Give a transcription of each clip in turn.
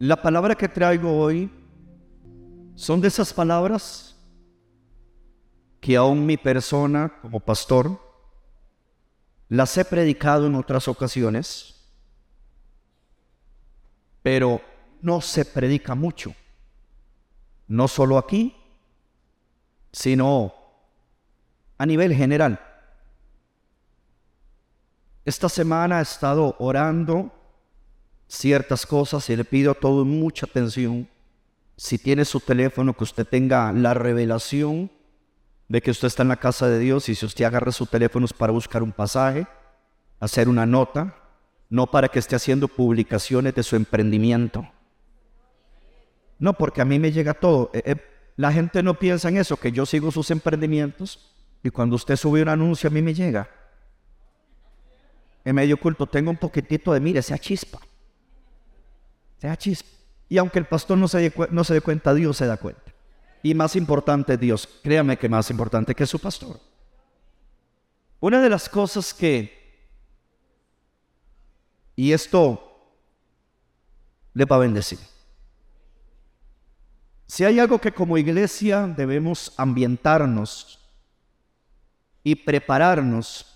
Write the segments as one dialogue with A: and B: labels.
A: La palabra que traigo hoy son de esas palabras que aún mi persona como pastor las he predicado en otras ocasiones, pero no se predica mucho, no solo aquí, sino a nivel general. Esta semana he estado orando ciertas cosas y le pido a todos mucha atención. Si tiene su teléfono, que usted tenga la revelación de que usted está en la casa de Dios y si usted agarra su teléfono es para buscar un pasaje, hacer una nota, no para que esté haciendo publicaciones de su emprendimiento. No, porque a mí me llega todo. Eh, eh, la gente no piensa en eso, que yo sigo sus emprendimientos y cuando usted sube un anuncio a mí me llega. En medio culto tengo un poquitito de, mire, sea chispa. Sea chispa. Y aunque el pastor no se, dé, no se dé cuenta, Dios se da cuenta. Y más importante, Dios, créame que más importante que su pastor. Una de las cosas que, y esto le va a bendecir. Si hay algo que como iglesia debemos ambientarnos y prepararnos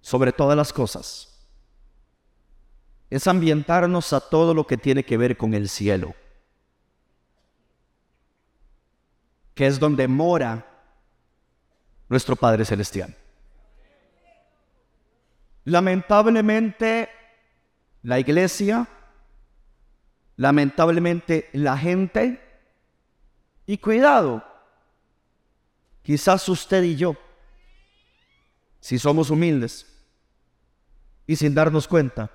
A: sobre todas las cosas, es ambientarnos a todo lo que tiene que ver con el cielo, que es donde mora nuestro Padre Celestial. Lamentablemente, la iglesia, lamentablemente la gente, y cuidado, quizás usted y yo, si somos humildes y sin darnos cuenta,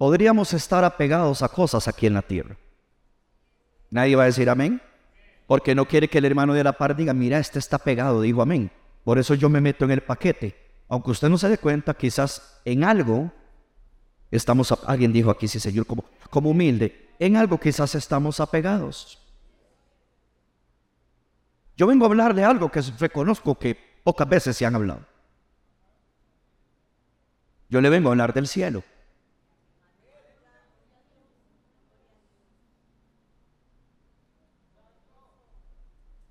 A: podríamos estar apegados a cosas aquí en la tierra. Nadie va a decir amén, porque no quiere que el hermano de la par diga, mira, este está pegado, digo amén. Por eso yo me meto en el paquete. Aunque usted no se dé cuenta, quizás en algo estamos, alguien dijo aquí, sí señor, como, como humilde, en algo quizás estamos apegados. Yo vengo a hablar de algo que reconozco que pocas veces se han hablado. Yo le vengo a hablar del cielo.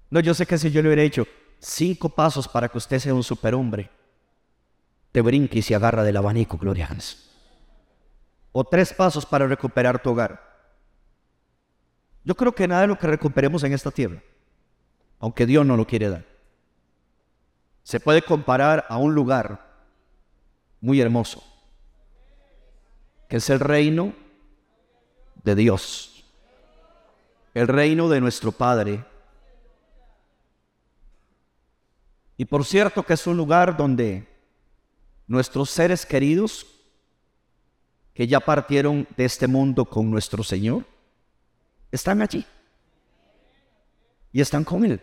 A: No, yo sé que si yo le hubiera hecho cinco pasos para que usted sea un superhombre, te brinque y se agarra del abanico, Gloria O tres pasos para recuperar tu hogar. Yo creo que nada de lo que recuperemos en esta tierra, aunque Dios no lo quiere dar, se puede comparar a un lugar muy hermoso, que es el reino de Dios, el reino de nuestro Padre Y por cierto que es un lugar donde nuestros seres queridos, que ya partieron de este mundo con nuestro Señor, están allí. Y están con Él.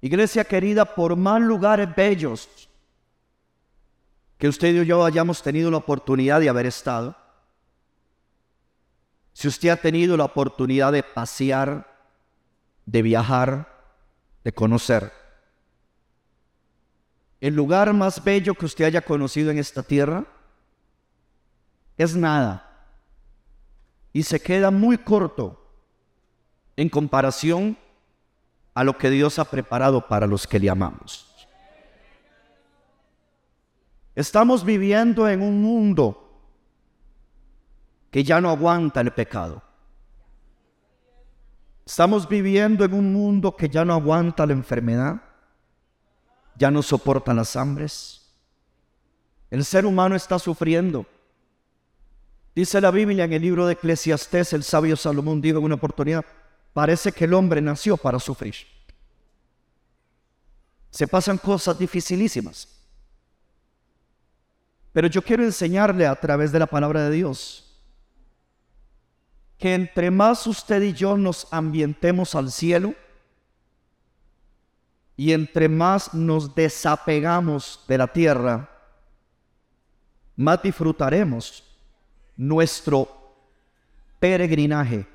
A: Iglesia querida, por más lugares bellos que usted y yo hayamos tenido la oportunidad de haber estado, si usted ha tenido la oportunidad de pasear, de viajar, de conocer. El lugar más bello que usted haya conocido en esta tierra es nada. Y se queda muy corto en comparación a lo que Dios ha preparado para los que le amamos. Estamos viviendo en un mundo que ya no aguanta el pecado. Estamos viviendo en un mundo que ya no aguanta la enfermedad, ya no soporta las hambres. El ser humano está sufriendo. Dice la Biblia en el libro de Eclesiastés, el sabio Salomón dijo en una oportunidad, parece que el hombre nació para sufrir. Se pasan cosas dificilísimas. Pero yo quiero enseñarle a través de la palabra de Dios que entre más usted y yo nos ambientemos al cielo y entre más nos desapegamos de la tierra, más disfrutaremos nuestro peregrinaje.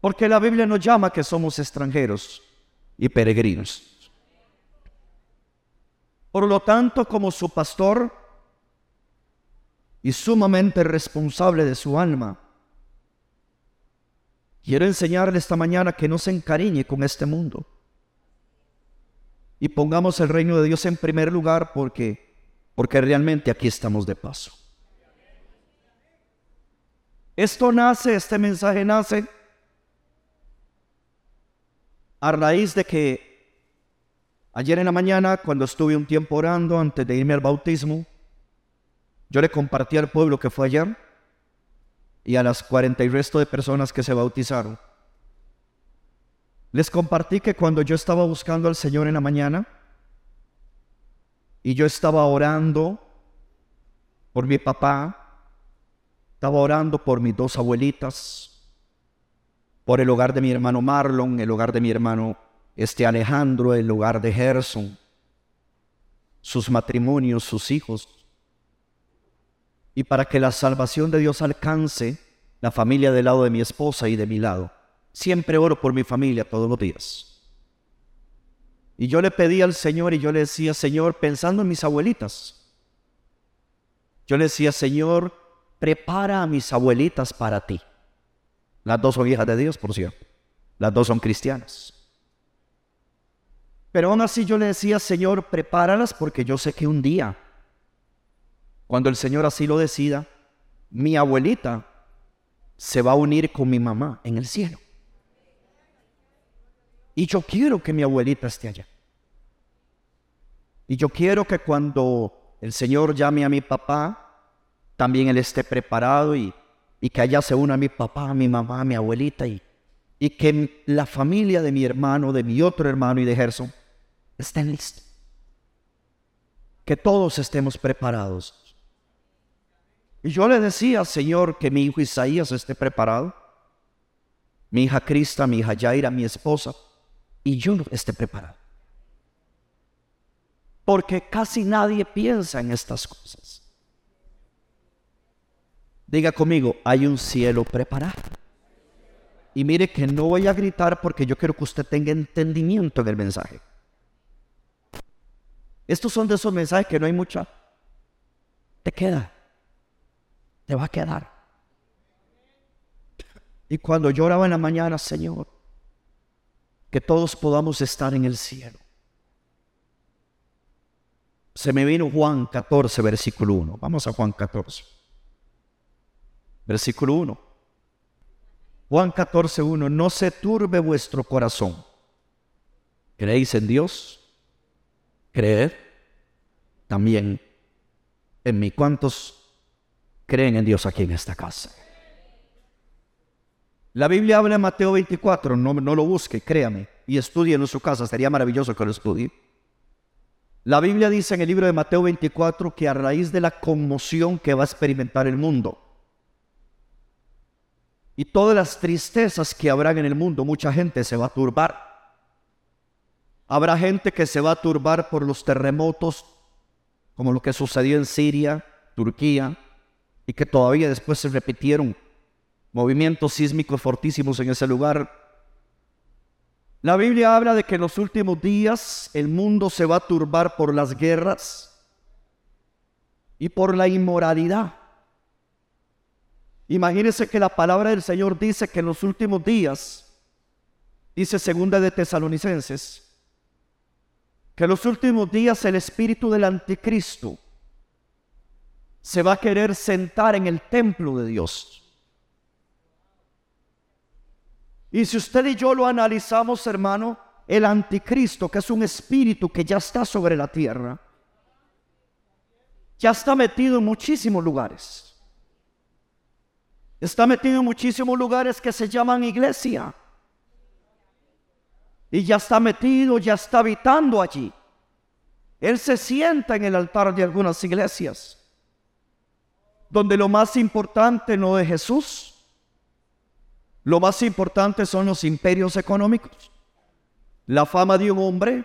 A: Porque la Biblia nos llama que somos extranjeros y peregrinos. Por lo tanto, como su pastor, y sumamente responsable de su alma. Quiero enseñarle esta mañana que no se encariñe con este mundo. Y pongamos el reino de Dios en primer lugar porque, porque realmente aquí estamos de paso. Esto nace, este mensaje nace a raíz de que ayer en la mañana, cuando estuve un tiempo orando antes de irme al bautismo, yo le compartí al pueblo que fue ayer y a las cuarenta y resto de personas que se bautizaron. Les compartí que cuando yo estaba buscando al Señor en la mañana y yo estaba orando por mi papá, estaba orando por mis dos abuelitas, por el hogar de mi hermano Marlon, el hogar de mi hermano este Alejandro, el hogar de Gerson, sus matrimonios, sus hijos, y para que la salvación de Dios alcance la familia del lado de mi esposa y de mi lado. Siempre oro por mi familia todos los días. Y yo le pedí al Señor y yo le decía, Señor, pensando en mis abuelitas, yo le decía, Señor, prepara a mis abuelitas para ti. Las dos son hijas de Dios, por cierto. Las dos son cristianas. Pero aún así yo le decía, Señor, prepáralas porque yo sé que un día, cuando el Señor así lo decida, mi abuelita se va a unir con mi mamá en el cielo. Y yo quiero que mi abuelita esté allá. Y yo quiero que cuando el Señor llame a mi papá, también Él esté preparado y, que allá se una mi papá, mi mamá, mi abuelita y, y que la familia de mi hermano, de mi otro hermano y de Gerson estén listos. Que todos estemos preparados. Y yo le decía, Señor, que mi hijo Isaías esté preparado, mi hija Crista, mi hija Yaira, mi esposa, y yo no esté preparado. Porque casi nadie piensa en estas cosas. Diga conmigo, hay un cielo preparado. Y mire que no voy a gritar porque yo quiero que usted tenga entendimiento en el mensaje. Estos son de esos mensajes que no hay mucha. Te queda. Te va a quedar. Y cuando lloraba en la mañana, Señor, que todos podamos estar en el cielo. Se me vino Juan 14, versículo 1. Vamos a Juan 14. Versículo 1. Juan 14, 1. No se turbe vuestro corazón. ¿Creéis en Dios? Creed también en mí. ¿Cuántos creen en Dios aquí en esta casa? La Biblia habla en Mateo 24, no, no lo busque, créame, y estudie en su casa, sería maravilloso que lo estudie. La Biblia dice en el libro de Mateo 24 que a raíz de la conmoción que va a experimentar el mundo, y todas las tristezas que habrán en el mundo, mucha gente se va a turbar. Habrá gente que se va a turbar por los terremotos, como lo que sucedió en Siria, Turquía, y que todavía después se repitieron movimientos sísmicos fortísimos en ese lugar. La Biblia habla de que en los últimos días el mundo se va a turbar por las guerras y por la inmoralidad. Imagínense que la palabra del Señor dice que en los últimos días, dice segunda de Tesalonicenses, que en los últimos días el espíritu del anticristo se va a querer sentar en el templo de Dios. Y si usted y yo lo analizamos, hermano, el anticristo, que es un espíritu que ya está sobre la tierra, ya está metido en muchísimos lugares. Está metido en muchísimos lugares que se llaman iglesia. Y ya está metido, ya está habitando allí. Él se sienta en el altar de algunas iglesias, donde lo más importante no es Jesús, lo más importante son los imperios económicos, la fama de un hombre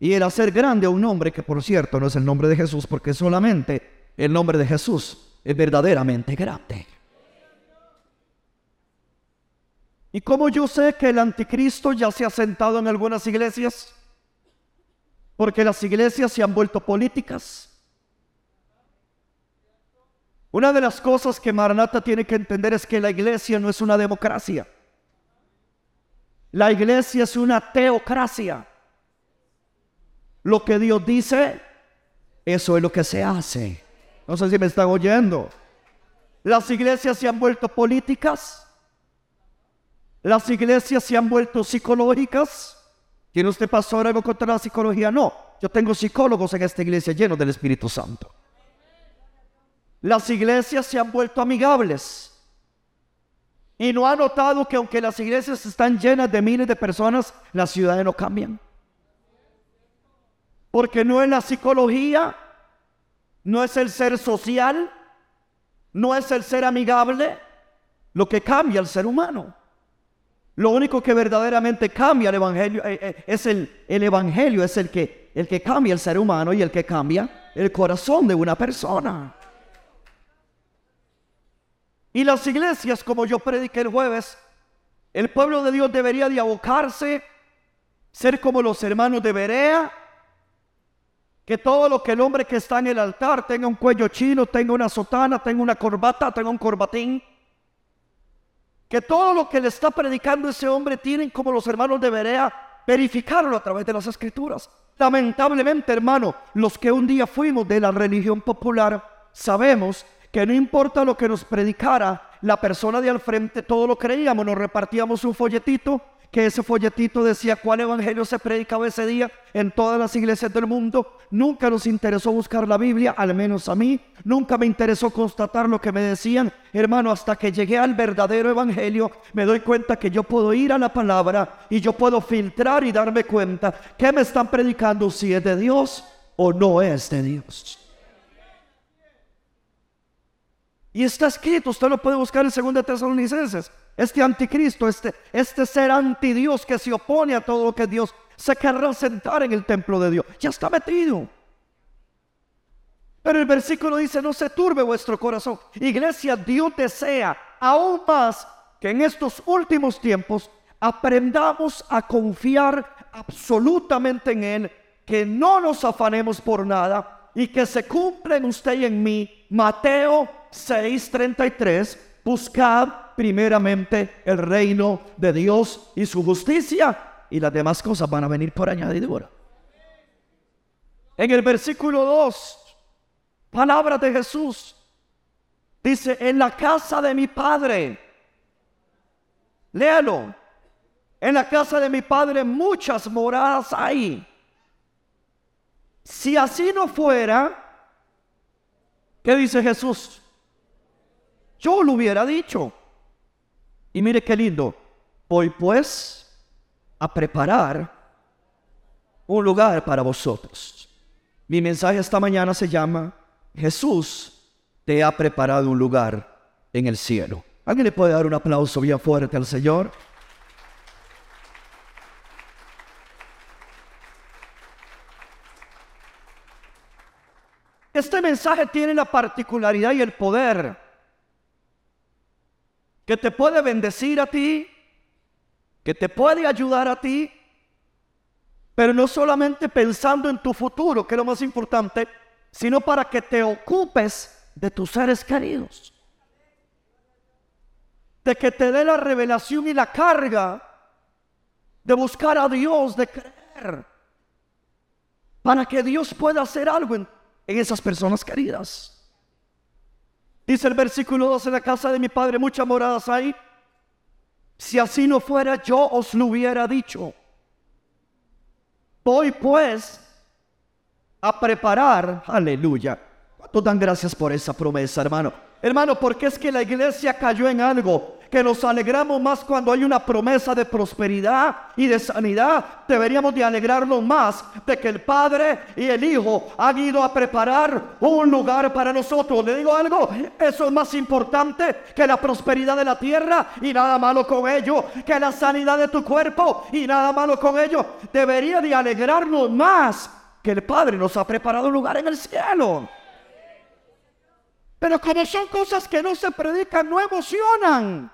A: y el hacer grande a un hombre que por cierto no es el nombre de Jesús, porque solamente el nombre de Jesús es verdaderamente grande. ¿Y cómo yo sé que el anticristo ya se ha sentado en algunas iglesias? Porque las iglesias se han vuelto políticas. Una de las cosas que Maranata tiene que entender es que la iglesia no es una democracia. La iglesia es una teocracia. Lo que Dios dice, eso es lo que se hace. No sé si me están oyendo. Las iglesias se han vuelto políticas. Las iglesias se han vuelto psicológicas. ¿Tiene usted pastor algo contra la psicología? No. Yo tengo psicólogos en esta iglesia llenos del Espíritu Santo. Las iglesias se han vuelto amigables. Y no ha notado que aunque las iglesias están llenas de miles de personas, las ciudades no cambian. Porque no es la psicología, no es el ser social, no es el ser amigable lo que cambia al ser humano. Lo único que verdaderamente cambia el evangelio eh, eh, es el, el evangelio, es el que, el que cambia el ser humano y el que cambia el corazón de una persona. Y las iglesias, como yo prediqué el jueves, el pueblo de Dios debería de abocarse, ser como los hermanos de Berea, que todo lo que el hombre que está en el altar tenga un cuello chino, tenga una sotana, tenga una corbata, tenga un corbatín. Que todo lo que le está predicando ese hombre tienen como los hermanos de Berea verificarlo a través de las escrituras. Lamentablemente, hermano, los que un día fuimos de la religión popular, sabemos que no importa lo que nos predicara la persona de al frente, todo lo creíamos, nos repartíamos un folletito que ese folletito decía cuál evangelio se predicaba ese día en todas las iglesias del mundo. Nunca nos interesó buscar la Biblia, al menos a mí. Nunca me interesó constatar lo que me decían. Hermano, hasta que llegué al verdadero evangelio, me doy cuenta que yo puedo ir a la palabra y yo puedo filtrar y darme cuenta que me están predicando si es de Dios o no es de Dios. Y está escrito, usted lo puede buscar en 2 Tesalonicenses. Este anticristo, este, este ser anti Dios que se opone a todo lo que Dios, se querrá sentar en el templo de Dios. Ya está metido. Pero el versículo dice, no se turbe vuestro corazón. Iglesia, Dios desea aún más que en estos últimos tiempos aprendamos a confiar absolutamente en Él, que no nos afanemos por nada y que se cumpla en usted y en mí Mateo 6:33, buscad primeramente el reino de Dios y su justicia y las demás cosas van a venir por añadidura. En el versículo 2, palabra de Jesús, dice, en la casa de mi padre, léalo, en la casa de mi padre muchas moradas hay. Si así no fuera, ¿qué dice Jesús? Yo lo hubiera dicho. Y mire qué lindo. Voy pues a preparar un lugar para vosotros. Mi mensaje esta mañana se llama Jesús te ha preparado un lugar en el cielo. ¿Alguien le puede dar un aplauso bien fuerte al Señor? Este mensaje tiene la particularidad y el poder que te puede bendecir a ti, que te puede ayudar a ti, pero no solamente pensando en tu futuro, que es lo más importante, sino para que te ocupes de tus seres queridos. De que te dé la revelación y la carga de buscar a Dios, de creer, para que Dios pueda hacer algo en, en esas personas queridas. Dice el versículo 12, en la casa de mi padre muchas moradas hay. Si así no fuera, yo os lo hubiera dicho. Voy pues a preparar, aleluya. ¿Cuántos dan gracias por esa promesa, hermano? Hermano, porque es que la iglesia cayó en algo que nos alegramos más cuando hay una promesa de prosperidad y de sanidad. Deberíamos de alegrarnos más de que el Padre y el Hijo han ido a preparar un lugar para nosotros. Le digo algo, eso es más importante que la prosperidad de la tierra y nada malo con ello, que la sanidad de tu cuerpo y nada malo con ello. Debería de alegrarnos más que el Padre nos ha preparado un lugar en el cielo. Pero como son cosas que no se predican, no emocionan.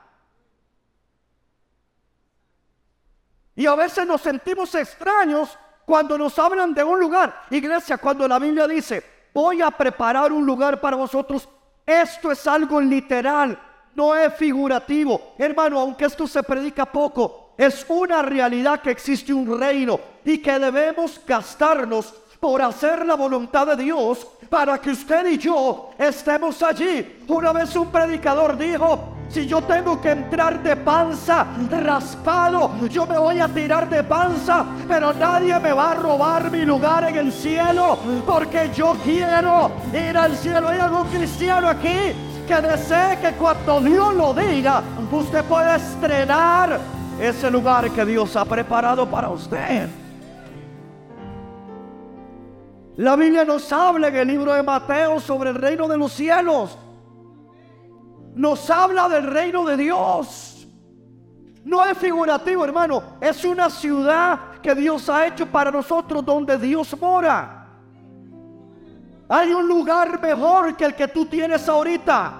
A: Y a veces nos sentimos extraños cuando nos hablan de un lugar. Iglesia, cuando la Biblia dice, voy a preparar un lugar para vosotros, Esto es algo literal, no es figurativo. Hermano, aunque esto se predica poco, es una realidad que existe un reino y que debemos gastarnos por hacer la voluntad de Dios para que usted y yo estemos allí. Una vez un predicador dijo, si yo tengo que entrar de panza, raspado, yo me voy a tirar de panza, pero nadie me va a robar mi lugar en el cielo, porque yo quiero ir al cielo. ¿Hay algún cristiano aquí que desee que cuando Dios lo diga, usted pueda estrenar ese lugar que Dios ha preparado para usted? La Biblia nos habla en el libro de Mateo sobre el reino de los cielos nos habla del reino de Dios. No es figurativo, hermano. Es una ciudad que Dios ha hecho para nosotros donde Dios mora. Hay un lugar mejor que el que tú tienes ahorita.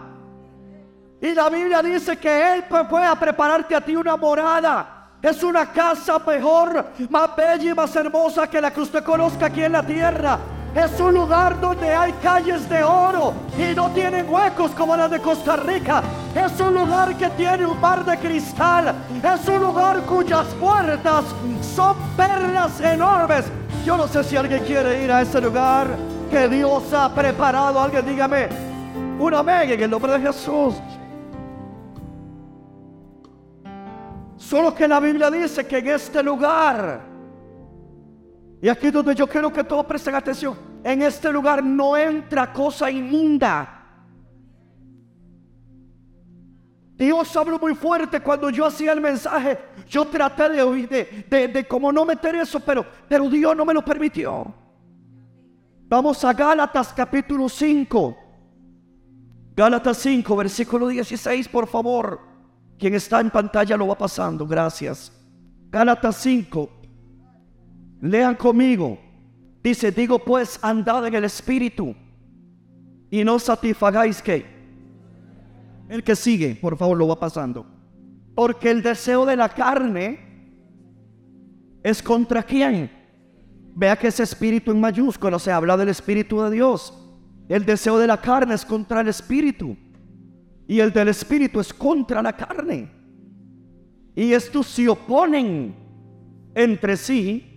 A: Y la Biblia dice que Él puede prepararte a ti una morada. Es una casa mejor, más bella y más hermosa que la que usted conozca aquí en la tierra. Es un lugar donde hay calles de oro y no tienen huecos como las de Costa Rica. Es un lugar que tiene un mar de cristal. Es un lugar cuyas puertas son perlas enormes. Yo no sé si alguien quiere ir a ese lugar que Dios ha preparado. Alguien dígame un amén en el nombre de Jesús. Solo que la Biblia dice que en este lugar y aquí donde yo quiero que todos presten atención. En este lugar no entra cosa inmunda. Dios habló muy fuerte cuando yo hacía el mensaje. Yo traté de oír, de, de, como no meter eso, pero, pero Dios no me lo permitió. Vamos a Gálatas capítulo 5. Gálatas 5, versículo 16, por favor. Quien está en pantalla lo va pasando. Gracias. Gálatas 5, Lean conmigo. Dice, digo pues, andad en el Espíritu y no satisfagáis que. El que sigue, por favor, lo va pasando. Porque el deseo de la carne es contra quién. Vea que ese espíritu en mayúscula se habla del Espíritu de Dios. El deseo de la carne es contra el Espíritu. Y el del Espíritu es contra la carne. Y estos se oponen entre sí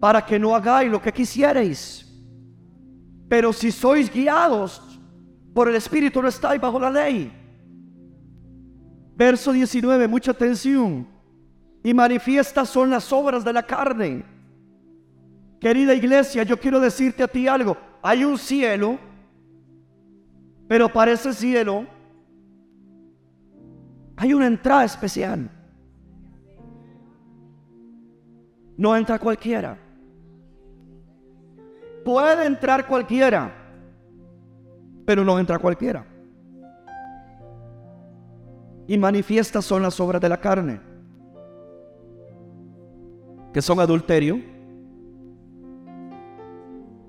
A: para que no hagáis lo que quisierais. Pero si sois guiados por el Espíritu, no estáis bajo la ley. Verso 19, mucha atención. Y manifiestas son las obras de la carne. Querida iglesia, yo quiero decirte a ti algo. Hay un cielo, pero para ese cielo hay una entrada especial. No entra cualquiera. Puede entrar cualquiera, pero no entra cualquiera. Y manifiestas son las obras de la carne, que son adulterio,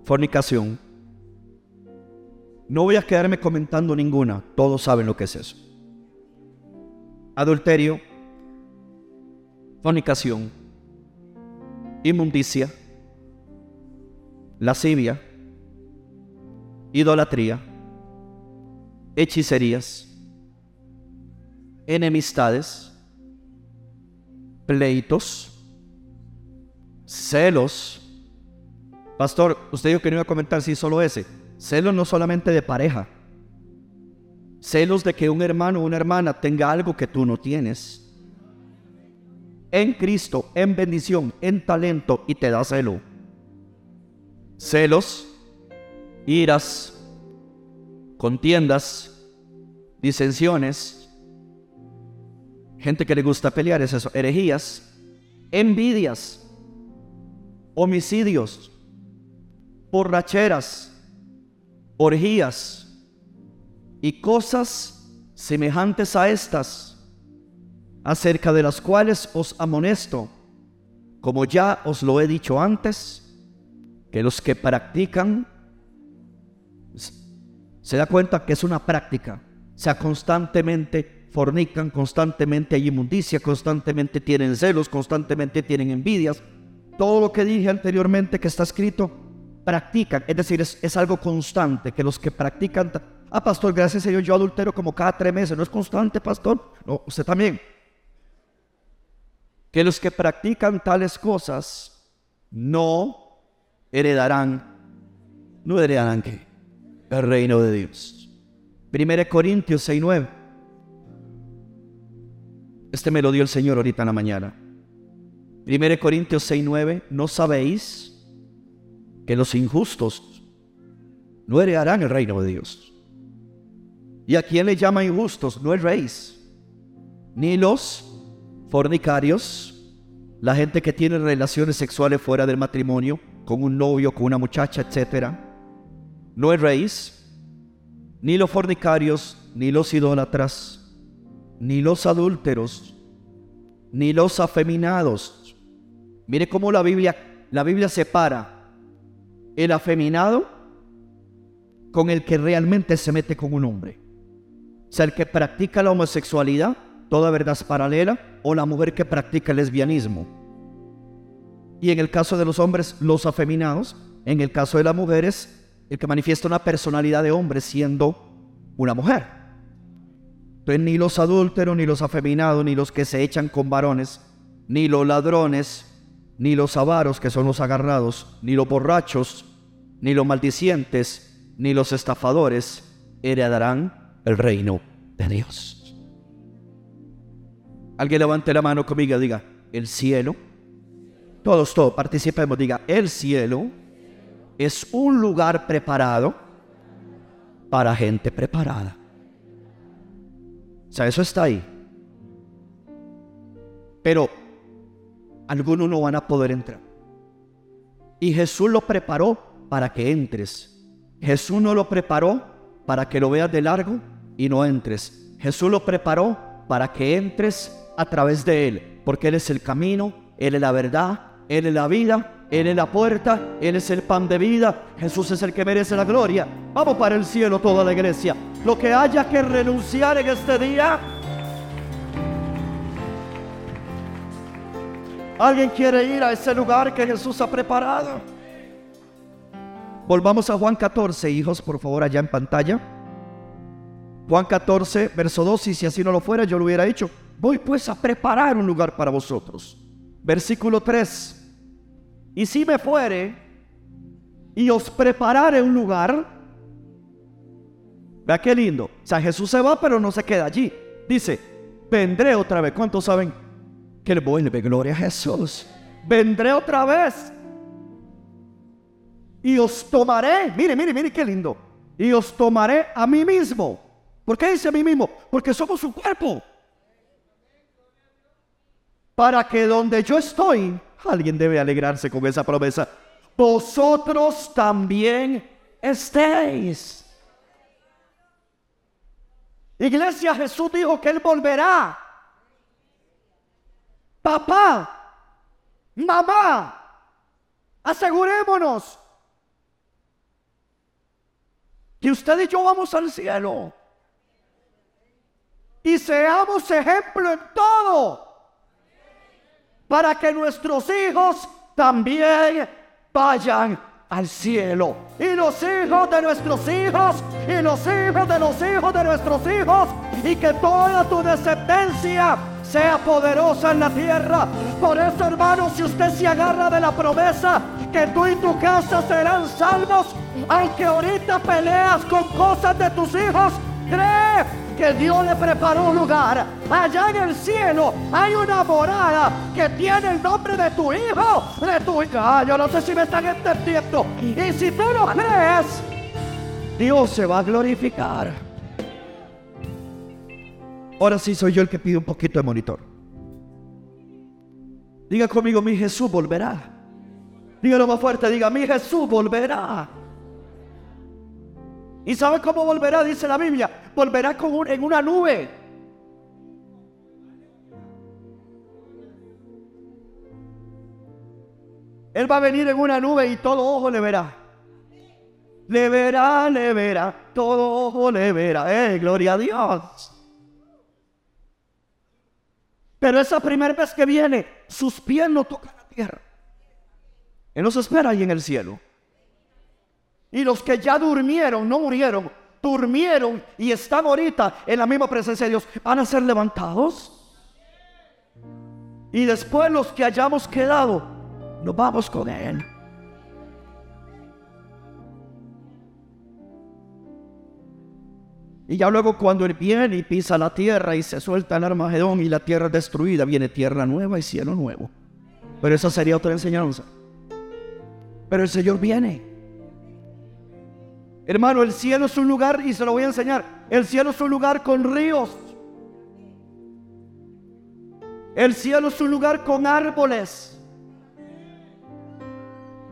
A: fornicación. No voy a quedarme comentando ninguna, todos saben lo que es eso. Adulterio, fornicación, inmundicia, lascivia, idolatría, hechicerías, enemistades, pleitos, celos. Pastor, usted dijo que no iba a comentar si solo ese. Celos no solamente de pareja. Celos de que un hermano o una hermana tenga algo que tú no tienes. En Cristo, en bendición, en talento y te da celo celos, iras, contiendas, disensiones, gente que le gusta pelear, es eso, herejías, envidias, homicidios, borracheras, orgías y cosas semejantes a estas, acerca de las cuales os amonesto, como ya os lo he dicho antes, que los que practican se da cuenta que es una práctica. O sea, constantemente fornican, constantemente hay inmundicia, constantemente tienen celos, constantemente tienen envidias. Todo lo que dije anteriormente que está escrito, practican. Es decir, es, es algo constante, que los que practican Ah, pastor, gracias a Dios yo adultero como cada tres meses. ¿No es constante, pastor? No, usted también. Que los que practican tales cosas no heredarán, no heredarán qué? El reino de Dios. 1 Corintios 6.9. Este me lo dio el Señor ahorita en la mañana. 1 Corintios 6.9. ¿No sabéis que los injustos no heredarán el reino de Dios? ¿Y a quién le llama injustos? No el rey, ni los fornicarios, la gente que tiene relaciones sexuales fuera del matrimonio, con un novio, con una muchacha, etc. No el rey, ni los fornicarios, ni los idólatras, ni los adúlteros, ni los afeminados. Mire cómo la Biblia, la Biblia separa el afeminado con el que realmente se mete con un hombre. Sea, el que practica la homosexualidad, toda verdad es paralela, o la mujer que practica el lesbianismo. Y en el caso de los hombres, los afeminados. En el caso de las mujeres, el que manifiesta una personalidad de hombre siendo una mujer. Entonces ni los adúlteros, ni los afeminados, ni los que se echan con varones, ni los ladrones, ni los avaros, que son los agarrados, ni los borrachos, ni los maldicientes, ni los estafadores heredarán el reino de Dios. Alguien levante la mano conmigo diga, el cielo. Todos, todos, participemos, diga, el cielo es un lugar preparado para gente preparada. O sea, eso está ahí. Pero algunos no van a poder entrar. Y Jesús lo preparó para que entres. Jesús no lo preparó para que lo veas de largo y no entres. Jesús lo preparó para que entres a través de Él, porque Él es el camino, Él es la verdad, Él es la vida él es la puerta, Él es el pan de vida, Jesús es el que merece la gloria. Vamos para el cielo toda la iglesia. Lo que haya que renunciar en este día. ¿Alguien quiere ir a ese lugar que Jesús ha preparado? Volvamos a Juan 14, hijos, por favor, allá en pantalla. Juan 14, verso 2, y si así no lo fuera, yo lo hubiera hecho. Voy pues a preparar un lugar para vosotros. Versículo 3. Y si me fuere y os prepararé un lugar, vea qué lindo. O sea, Jesús se va, pero no se queda allí. Dice, vendré otra vez. ¿Cuántos saben que le vuelve gloria a Jesús? Vendré otra vez. Y os tomaré, mire, mire, mire qué lindo. Y os tomaré a mí mismo. ¿Por qué dice a mí mismo? Porque somos su cuerpo. Para que donde yo estoy, Alguien debe alegrarse con esa promesa. Vosotros también estéis. Iglesia, Jesús dijo que Él volverá. Papá, mamá, asegurémonos que usted y yo vamos al cielo. Y seamos ejemplo en todo para que nuestros hijos también vayan al cielo. Y los hijos de nuestros hijos, y los hijos de los hijos de nuestros hijos, y que toda tu descendencia sea poderosa en la tierra. Por eso, hermano, si usted se agarra de la promesa que tú y tu casa serán salvos, aunque ahorita peleas con cosas de tus hijos, cree que Dios le preparó un lugar. Allá en el cielo hay una morada que tiene el nombre de tu hijo, de tu hija. yo no sé si me están entendiendo. Y si tú lo crees, Dios se va a glorificar. Ahora sí soy yo el que pide un poquito de monitor. Diga conmigo, mi Jesús volverá. Dígalo más fuerte, diga, mi Jesús volverá. ¿Y sabe cómo volverá? Dice la Biblia. Volverá con en una nube. Él va a venir en una nube y todo ojo le verá. Le verá, le verá, todo ojo le verá. ¡Eh, gloria a Dios! Pero esa primera vez que viene, sus pies no tocan la tierra. Él nos espera ahí en el cielo. Y los que ya durmieron, no murieron, durmieron y están ahorita en la misma presencia de Dios, van a ser levantados. Y después los que hayamos quedado, nos vamos con Él. Y ya luego cuando Él viene y pisa la tierra y se suelta el Armagedón y la tierra es destruida, viene tierra nueva y cielo nuevo. Pero esa sería otra enseñanza. Pero el Señor viene. Hermano, el cielo es un lugar, y se lo voy a enseñar, el cielo es un lugar con ríos. El cielo es un lugar con árboles.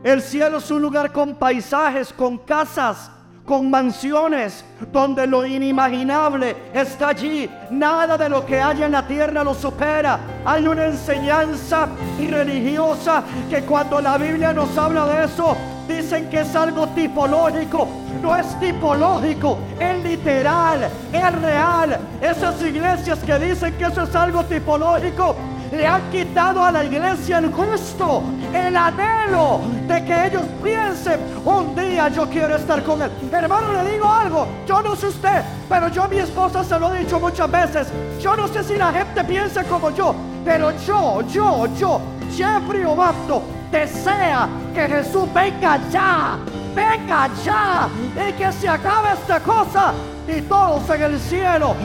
A: El cielo es un lugar con paisajes, con casas, con mansiones donde lo inimaginable está allí. Nada de lo que hay en la tierra lo supera. Hay una enseñanza religiosa que cuando la Biblia nos habla de eso, dicen que es algo tipológico. No es tipológico, es literal, es real. Esas iglesias que dicen que eso es algo tipológico, le han quitado a la iglesia el gusto, el anhelo de que ellos piensen, un día yo quiero estar con él. Hermano, le digo algo, yo no sé usted, pero yo a mi esposa se lo he dicho muchas veces, yo no sé si la gente piensa como yo, pero yo, yo, yo, Jeffrey Obato, desea que Jesús venga ya, venga ya, y que se acabe esta cosa y todos en el cielo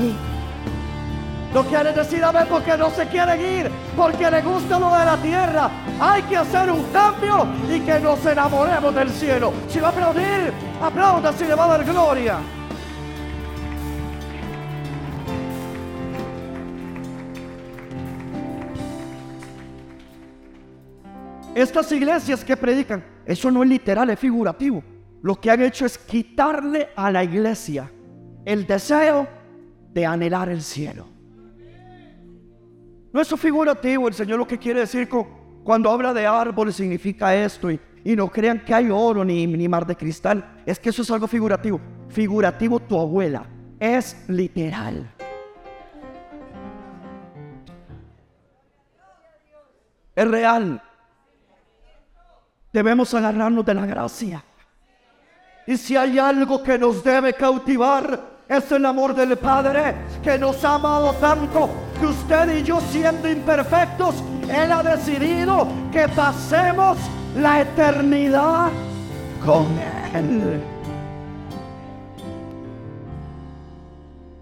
A: no quieren decir amén porque no se quieren ir, porque les gusta lo de la tierra. Hay que hacer un cambio y que nos enamoremos del cielo. Si va a aplaudir, aplauda si le va a dar gloria. Estas iglesias que predican, eso no es literal, es figurativo. Lo que han hecho es quitarle a la iglesia el deseo de anhelar el cielo. No es figurativo, el Señor lo que quiere decir cuando habla de árboles significa esto y, no crean que hay oro ni, ni mar de cristal. Es que eso es algo figurativo. Figurativo tu abuela. Es literal. Es real. Debemos agarrarnos de la gracia. Y si hay algo que nos debe cautivar, es el amor del Padre que nos ha amado tanto que usted y yo siendo imperfectos, Él ha decidido que pasemos la eternidad con Él.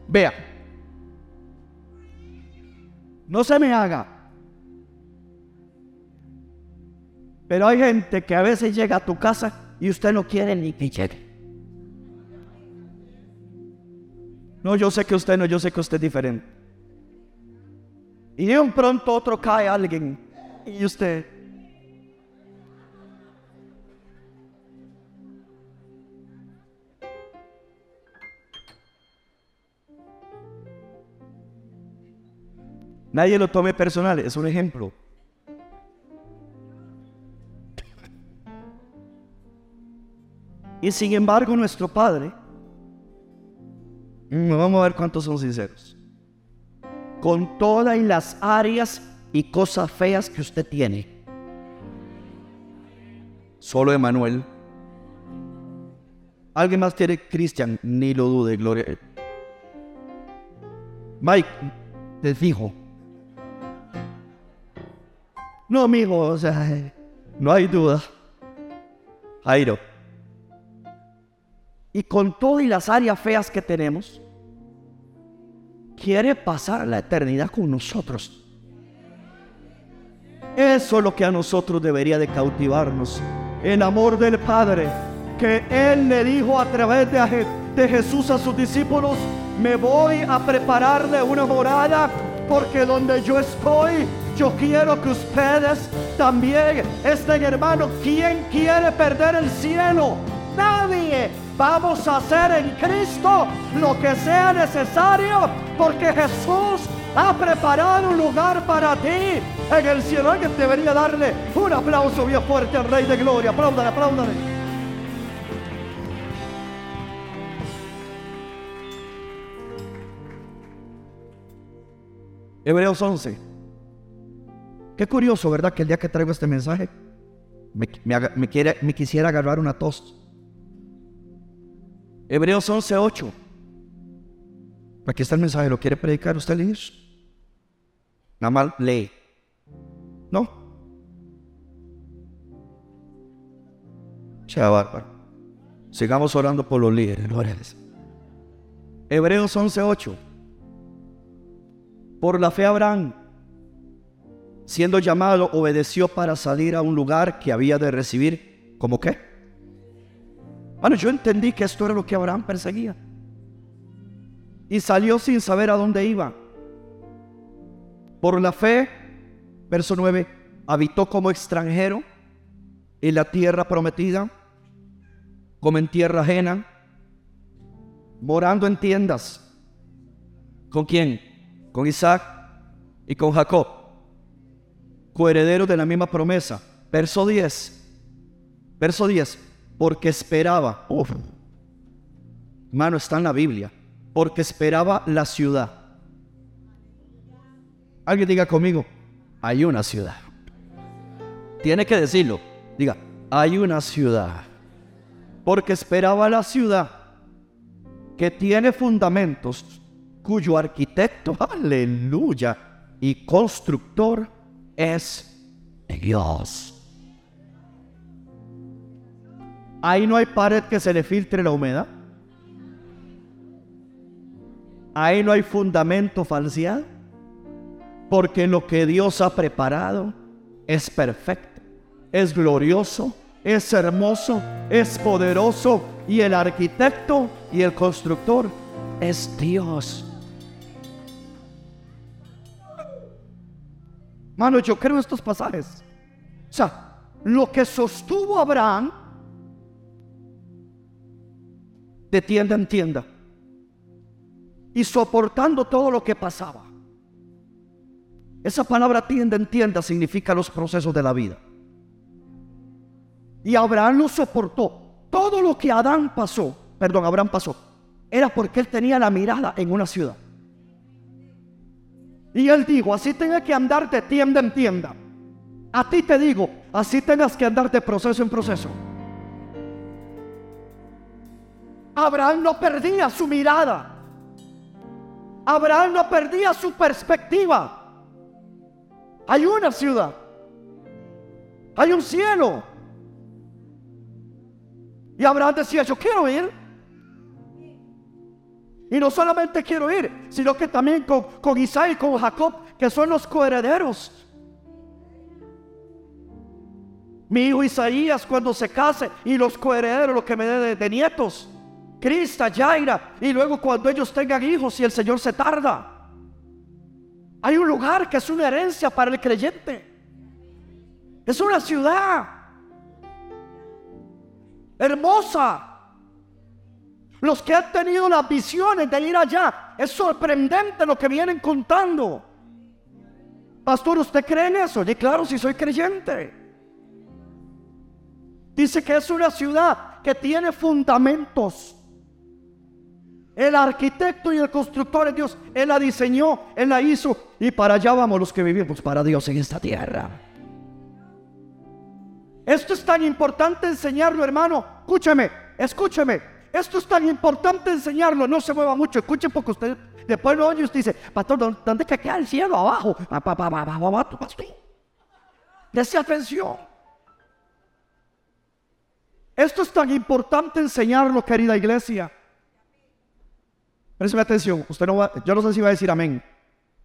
A: Vea, no se me haga, pero hay gente que a veces llega a tu casa y usted no quiere ni que llegue. No, yo sé que usted no, yo sé que usted es diferente. Y de un pronto otro cae alguien y usted. Nadie lo tome personal, es un ejemplo. Y sin embargo nuestro Padre Mm, vamos a ver cuántos son sinceros. Con todas las áreas y cosas feas que usted tiene. Solo Emanuel. ¿Alguien más tiene Cristian? Ni lo dude, gloria. Mike, te fijo. No, amigo, o sea, no hay duda. Jairo. Y con todas las áreas feas que tenemos, quiere pasar la eternidad con nosotros. Eso es lo que a nosotros debería de cautivarnos. El amor del Padre, que Él le dijo a través de, Jesús a sus discípulos, me voy a prepararle una morada porque donde yo estoy, yo quiero que ustedes también estén hermanos. ¿Quién quiere perder el cielo? Nadie. Vamos a hacer en Cristo lo que sea necesario porque Jesús ha preparado un lugar para ti en el cielo. Alguien debería darle un aplauso bien fuerte al Rey de Gloria. Apláudale, apláudale. Hebreos 11. Qué curioso, ¿verdad? Que el día que traigo este mensaje me, quiere, me quisiera agarrar una tos. Hebreos 11:8. Aquí está el mensaje, ¿lo quiere predicar usted leer? Nada más lee. No. Sea bárbaro. Sigamos orando por los líderes. Hebreos 11:8. Por la fe Abraham, siendo llamado, obedeció para salir a un lugar que había de recibir. ¿Cómo qué? Bueno, yo entendí que esto era lo que Abraham perseguía. Y salió sin saber a dónde iba. Por la fe, verso 9, habitó como extranjero en la tierra prometida, como en tierra ajena, morando en tiendas. ¿Con quién? Con Isaac y con Jacob, coherederos de la misma promesa. Verso 10. Verso 10. Porque esperaba. Uf, hermano, está en la Biblia. Porque esperaba la ciudad. Alguien diga conmigo, hay una ciudad. Tiene que decirlo. Diga, hay una ciudad. Porque esperaba la ciudad que tiene fundamentos, cuyo arquitecto, aleluya, y constructor es Dios. Ahí no hay pared que se le filtre la humedad. Ahí no hay fundamento falseado. Porque lo que Dios ha preparado es perfecto, es glorioso, es hermoso, es poderoso. Y el arquitecto y el constructor es Dios. Mano, yo creo estos pasajes. O sea, lo que sostuvo Abraham de tienda en tienda y soportando todo lo que pasaba. Esa palabra tienda en tienda significa los procesos de la vida. Y Abraham lo soportó. Todo lo que Adán pasó, perdón, Abraham pasó, era porque él tenía la mirada en una ciudad. Y él dijo, así tenga que andar de tienda en tienda. A ti te digo, así tengas que andar de proceso en proceso. Abraham no perdía su mirada. Abraham no perdía su perspectiva. Hay una ciudad. Hay un cielo. Y Abraham decía, yo quiero ir. Y no solamente quiero ir, sino que también con, con Isaac y con Jacob, que son los coherederos. Mi hijo Isaías cuando se case y los coherederos, lo que me dé de, nietos. Crista, Jaira, y luego cuando ellos tengan hijos y el Señor se tarda. Hay un lugar que es una herencia para el creyente. Es una ciudad hermosa. Los que han tenido las visiones de ir allá, es sorprendente lo que vienen contando. Pastor, ¿usted cree en eso? Y claro, si soy creyente. Dice que es una ciudad que tiene fundamentos. El arquitecto y el constructor es Dios. Él la diseñó, Él la hizo. Y para allá vamos los que vivimos para Dios en esta tierra. Esto es tan importante enseñarlo, hermano. Escúcheme, escúcheme. Esto es tan importante enseñarlo, no se mueva mucho, escuche porque usted después lo oye usted dice, pastor, ¿dónde que queda el cielo? Abajo. Dese atención. Esto es tan importante enseñarlo, querida iglesia. Présteme atención, usted no va, yo no sé si va a decir amén.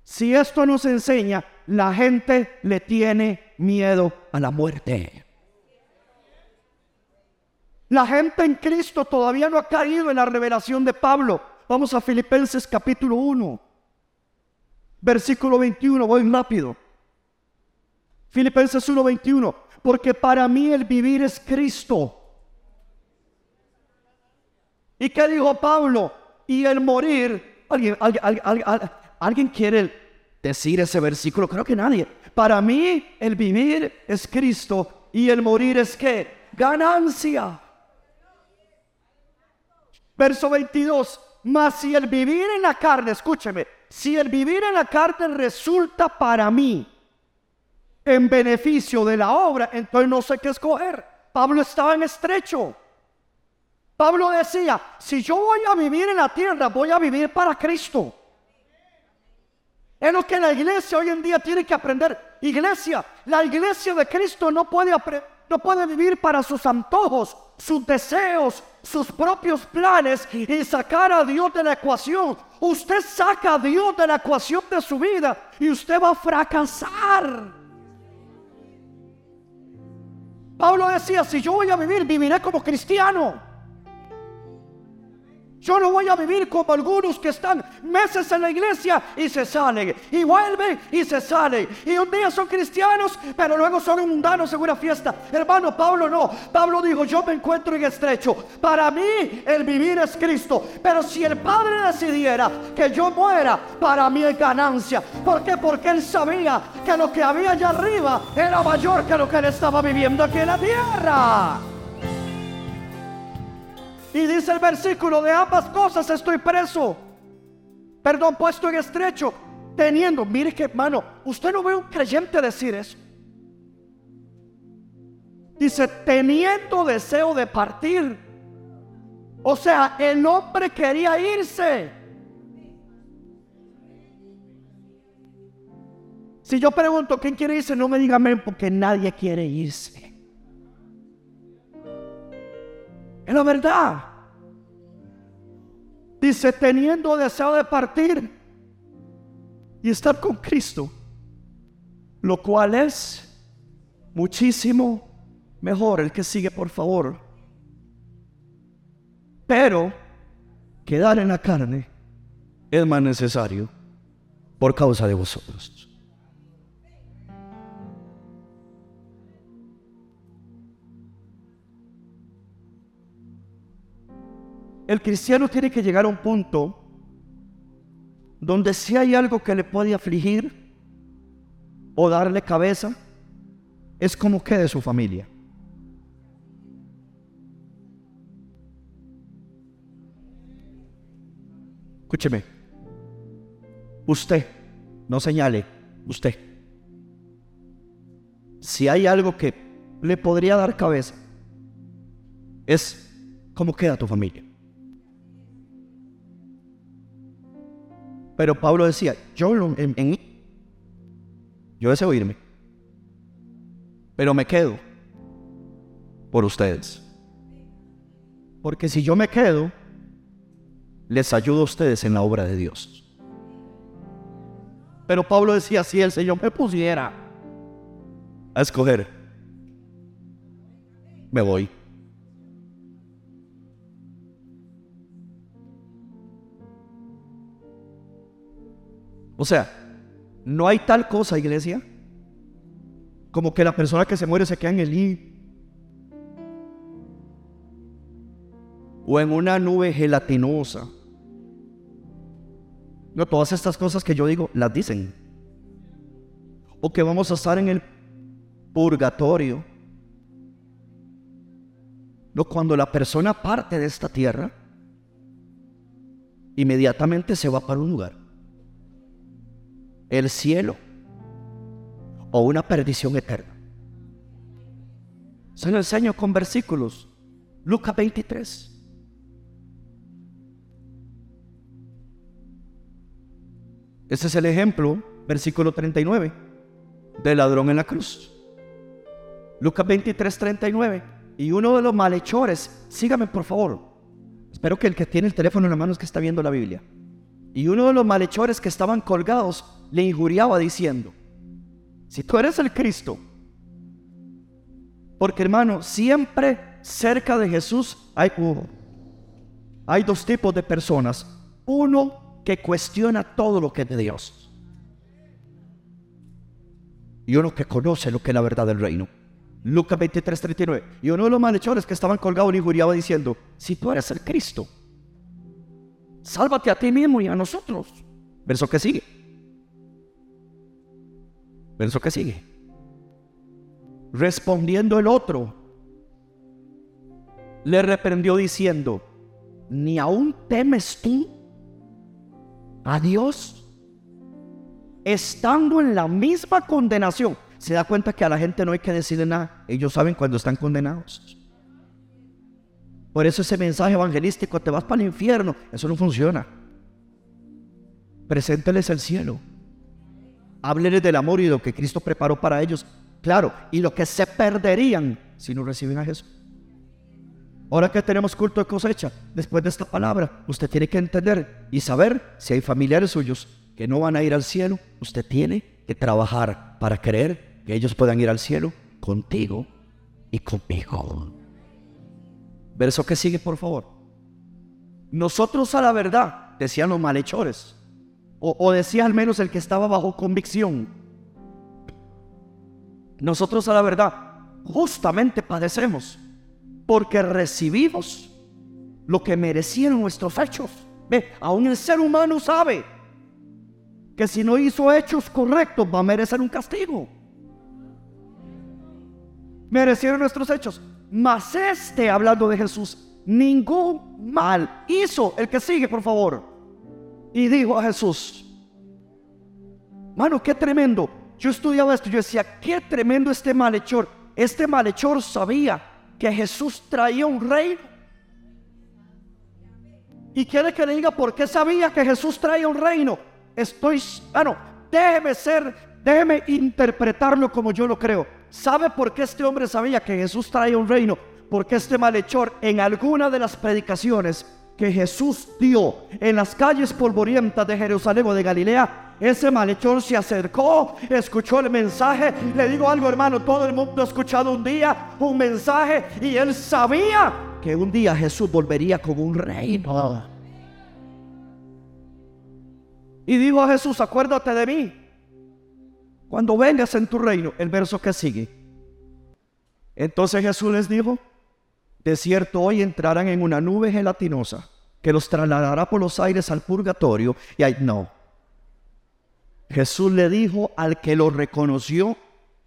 A: Si esto nos enseña, la gente le tiene miedo a la muerte. La gente en Cristo todavía no ha caído en la revelación de Pablo. Vamos a Filipenses capítulo 1, versículo 21, voy rápido. Filipenses 1, 21, porque para mí el vivir es Cristo. ¿Y qué dijo Pablo? Y el morir, ¿alguien, alguien quiere decir ese versículo? Creo que nadie. Para mí el vivir es Cristo y el morir es qué? Ganancia. Verso 22. Mas si el vivir en la carne, escúcheme, si el vivir en la carne resulta para mí en beneficio de la obra, entonces no sé qué escoger. Pablo estaba en estrecho. Pablo decía, si yo voy a vivir en la tierra, voy a vivir para Cristo. Es lo que la iglesia hoy en día tiene que aprender. Iglesia, la iglesia de Cristo no puede, no puede vivir para sus antojos, sus deseos, sus propios planes y sacar a Dios de la ecuación. Usted saca a Dios de la ecuación de su vida y usted va a fracasar. Pablo decía, si yo voy a vivir, viviré como cristiano. Yo no voy a vivir como algunos que están meses en la iglesia y se salen, y vuelven y se salen, y un día son cristianos, pero luego son mundanos en una fiesta. Hermano, Pablo no. Pablo dijo, yo me encuentro en estrecho. Para mí el vivir es Cristo. Pero si el Padre decidiera que yo muera, para mí es ganancia. ¿Por qué? Porque él sabía que lo que había allá arriba era mayor que lo que él estaba viviendo aquí en la tierra. Y dice el versículo, de ambas cosas estoy preso. Perdón, puesto en estrecho, teniendo, mire que hermano, usted no ve un creyente decir eso. Dice, teniendo deseo de partir. O sea, el hombre quería irse. Si yo pregunto quién quiere irse, no me diga amén porque nadie quiere irse. Es la verdad. Dice, teniendo deseo de partir y estar con Cristo, lo cual es muchísimo mejor. El que sigue, por favor. Pero quedar en la carne es más necesario por causa de vosotros. El cristiano tiene que llegar a un punto donde si hay algo que le puede afligir o darle cabeza, es como quede su familia. Escúcheme, usted, no señale, usted. Si hay algo que le podría dar cabeza, es cómo queda tu familia. Pero Pablo decía, yo en, en yo deseo irme, pero me quedo por ustedes. Porque si yo me quedo, les ayudo a ustedes en la obra de Dios. Pero Pablo decía, si el Señor me pusiera a escoger, me voy. O sea, no hay tal cosa, iglesia, como que la persona que se muere se queda en el I. O en una nube gelatinosa. No, todas estas cosas que yo digo las dicen. O que vamos a estar en el purgatorio. No, cuando la persona parte de esta tierra, inmediatamente se va para un lugar el cielo o una perdición eterna. Se lo enseño con versículos. Lucas 23. Ese es el ejemplo, versículo 39, del ladrón en la cruz. Lucas 23, 39. Y uno de los malhechores, sígame por favor. Espero que el que tiene el teléfono en la mano es que está viendo la Biblia. Y uno de los malhechores que estaban colgados le injuriaba diciendo, si tú eres el Cristo, porque hermano, siempre cerca de Jesús hay, dos tipos de personas. Uno que cuestiona todo lo que es de Dios. Y uno que conoce lo que es la verdad del reino. Lucas 23, 39. Y uno de los malhechores que estaban colgados le injuriaba diciendo, si tú eres el Cristo, sálvate a ti mismo y a nosotros. Verso que sigue. Verso que sigue. Respondiendo el otro, le reprendió diciendo, ni aún temes tú a Dios, estando en la misma condenación. Se da cuenta que a la gente no hay que decirle nada, ellos saben cuando están condenados. Por eso ese mensaje evangelístico, te vas para el infierno, eso no funciona. Presénteles el cielo. Hábleles del amor y de lo que Cristo preparó para ellos. Claro, y lo que se perderían si no reciben a Jesús. Ahora que tenemos culto de cosecha, después de esta palabra, usted tiene que entender y saber si hay familiares suyos que no van a ir al cielo. Usted tiene que trabajar para creer que ellos puedan ir al cielo contigo y conmigo. Verso que sigue, por favor. Nosotros a la verdad, decían los malhechores, o, decía al menos el que estaba bajo convicción, nosotros a la verdad justamente padecemos porque recibimos lo que merecieron nuestros hechos. Ve, aún el ser humano sabe que si no hizo hechos correctos va a merecer un castigo. Merecieron nuestros hechos. Mas este, hablando de Jesús, ningún mal hizo. El que sigue, por favor. Y dijo a Jesús, mano, qué tremendo. Yo estudiaba esto, yo decía, qué tremendo este malhechor. Este malhechor sabía que Jesús traía un reino. Y quiere que le diga por qué sabía que Jesús traía un reino. Estoy, bueno, déjeme ser, déjeme interpretarlo como yo lo creo. ¿Sabe por qué este hombre sabía que Jesús traía un reino? Porque este malhechor en alguna de las predicaciones que Jesús dio en las calles polvorientas de Jerusalén o de Galilea, ese malhechor se acercó, escuchó el mensaje. Le digo algo, hermano, todo el mundo ha escuchado un día un mensaje y él sabía que un día Jesús volvería con un reino. Y dijo a Jesús, acuérdate de mí. Cuando vengas en tu reino, el verso que sigue. Entonces Jesús les dijo, de cierto hoy entrarán en una nube gelatinosa que los trasladará por los aires al purgatorio. Y ahí no. Jesús le dijo al que lo reconoció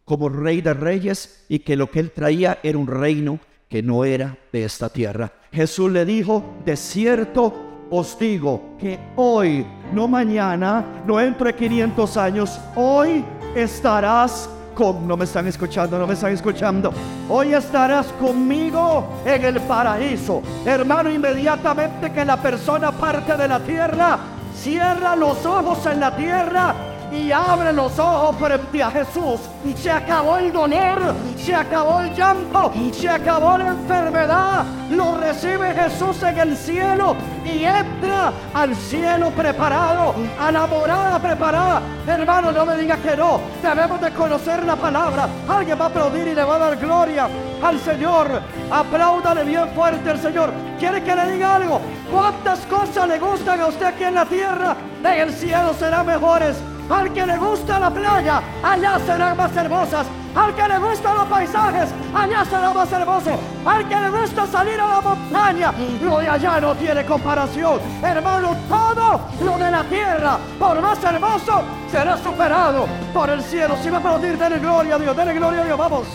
A: como rey de reyes y que lo que él traía era un reino que no era de esta tierra. Jesús le dijo, de cierto os digo que hoy, no mañana, no dentro de 500 años, hoy estarás con, no me están escuchando, no me están escuchando. Hoy estarás conmigo en el paraíso. Hermano, inmediatamente que la persona parte de la tierra, cierra los ojos en la tierra y abre los ojos frente a Jesús. Se acabó el dolor, se acabó el llanto, se acabó la enfermedad. Lo recibe Jesús en el cielo y entra al cielo preparado, a la morada preparada. Hermano, no me digas que no. Debemos de conocer la palabra. Alguien va a aplaudir y le va a dar gloria al Señor. Apláudale bien fuerte al Señor. ¿Quiere que le diga algo? ¿Cuántas cosas le gustan a usted aquí en la tierra? En el cielo serán mejores. Al que le gusta la playa, allá serán más hermosas. Al que le gustan los paisajes, allá será más hermoso. Al que le gusta salir a la montaña, lo de allá no tiene comparación. Hermano, todo lo de la tierra, por más hermoso, será superado por el cielo. Si a aplaudir, denle gloria a Dios, denle gloria a Dios, vamos.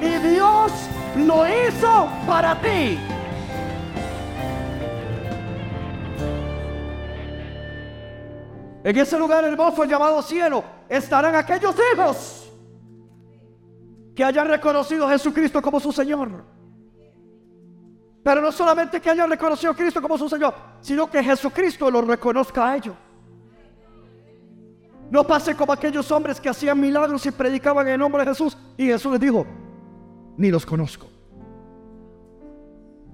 A: Y Dios lo hizo para ti. En ese lugar hermoso llamado cielo estarán aquellos hijos que hayan reconocido a Jesucristo como su Señor. Pero no solamente que hayan reconocido a Cristo como su Señor, sino que Jesucristo los reconozca a ellos. No pase como aquellos hombres que hacían milagros y predicaban en el nombre de Jesús y Jesús les dijo, ni los conozco.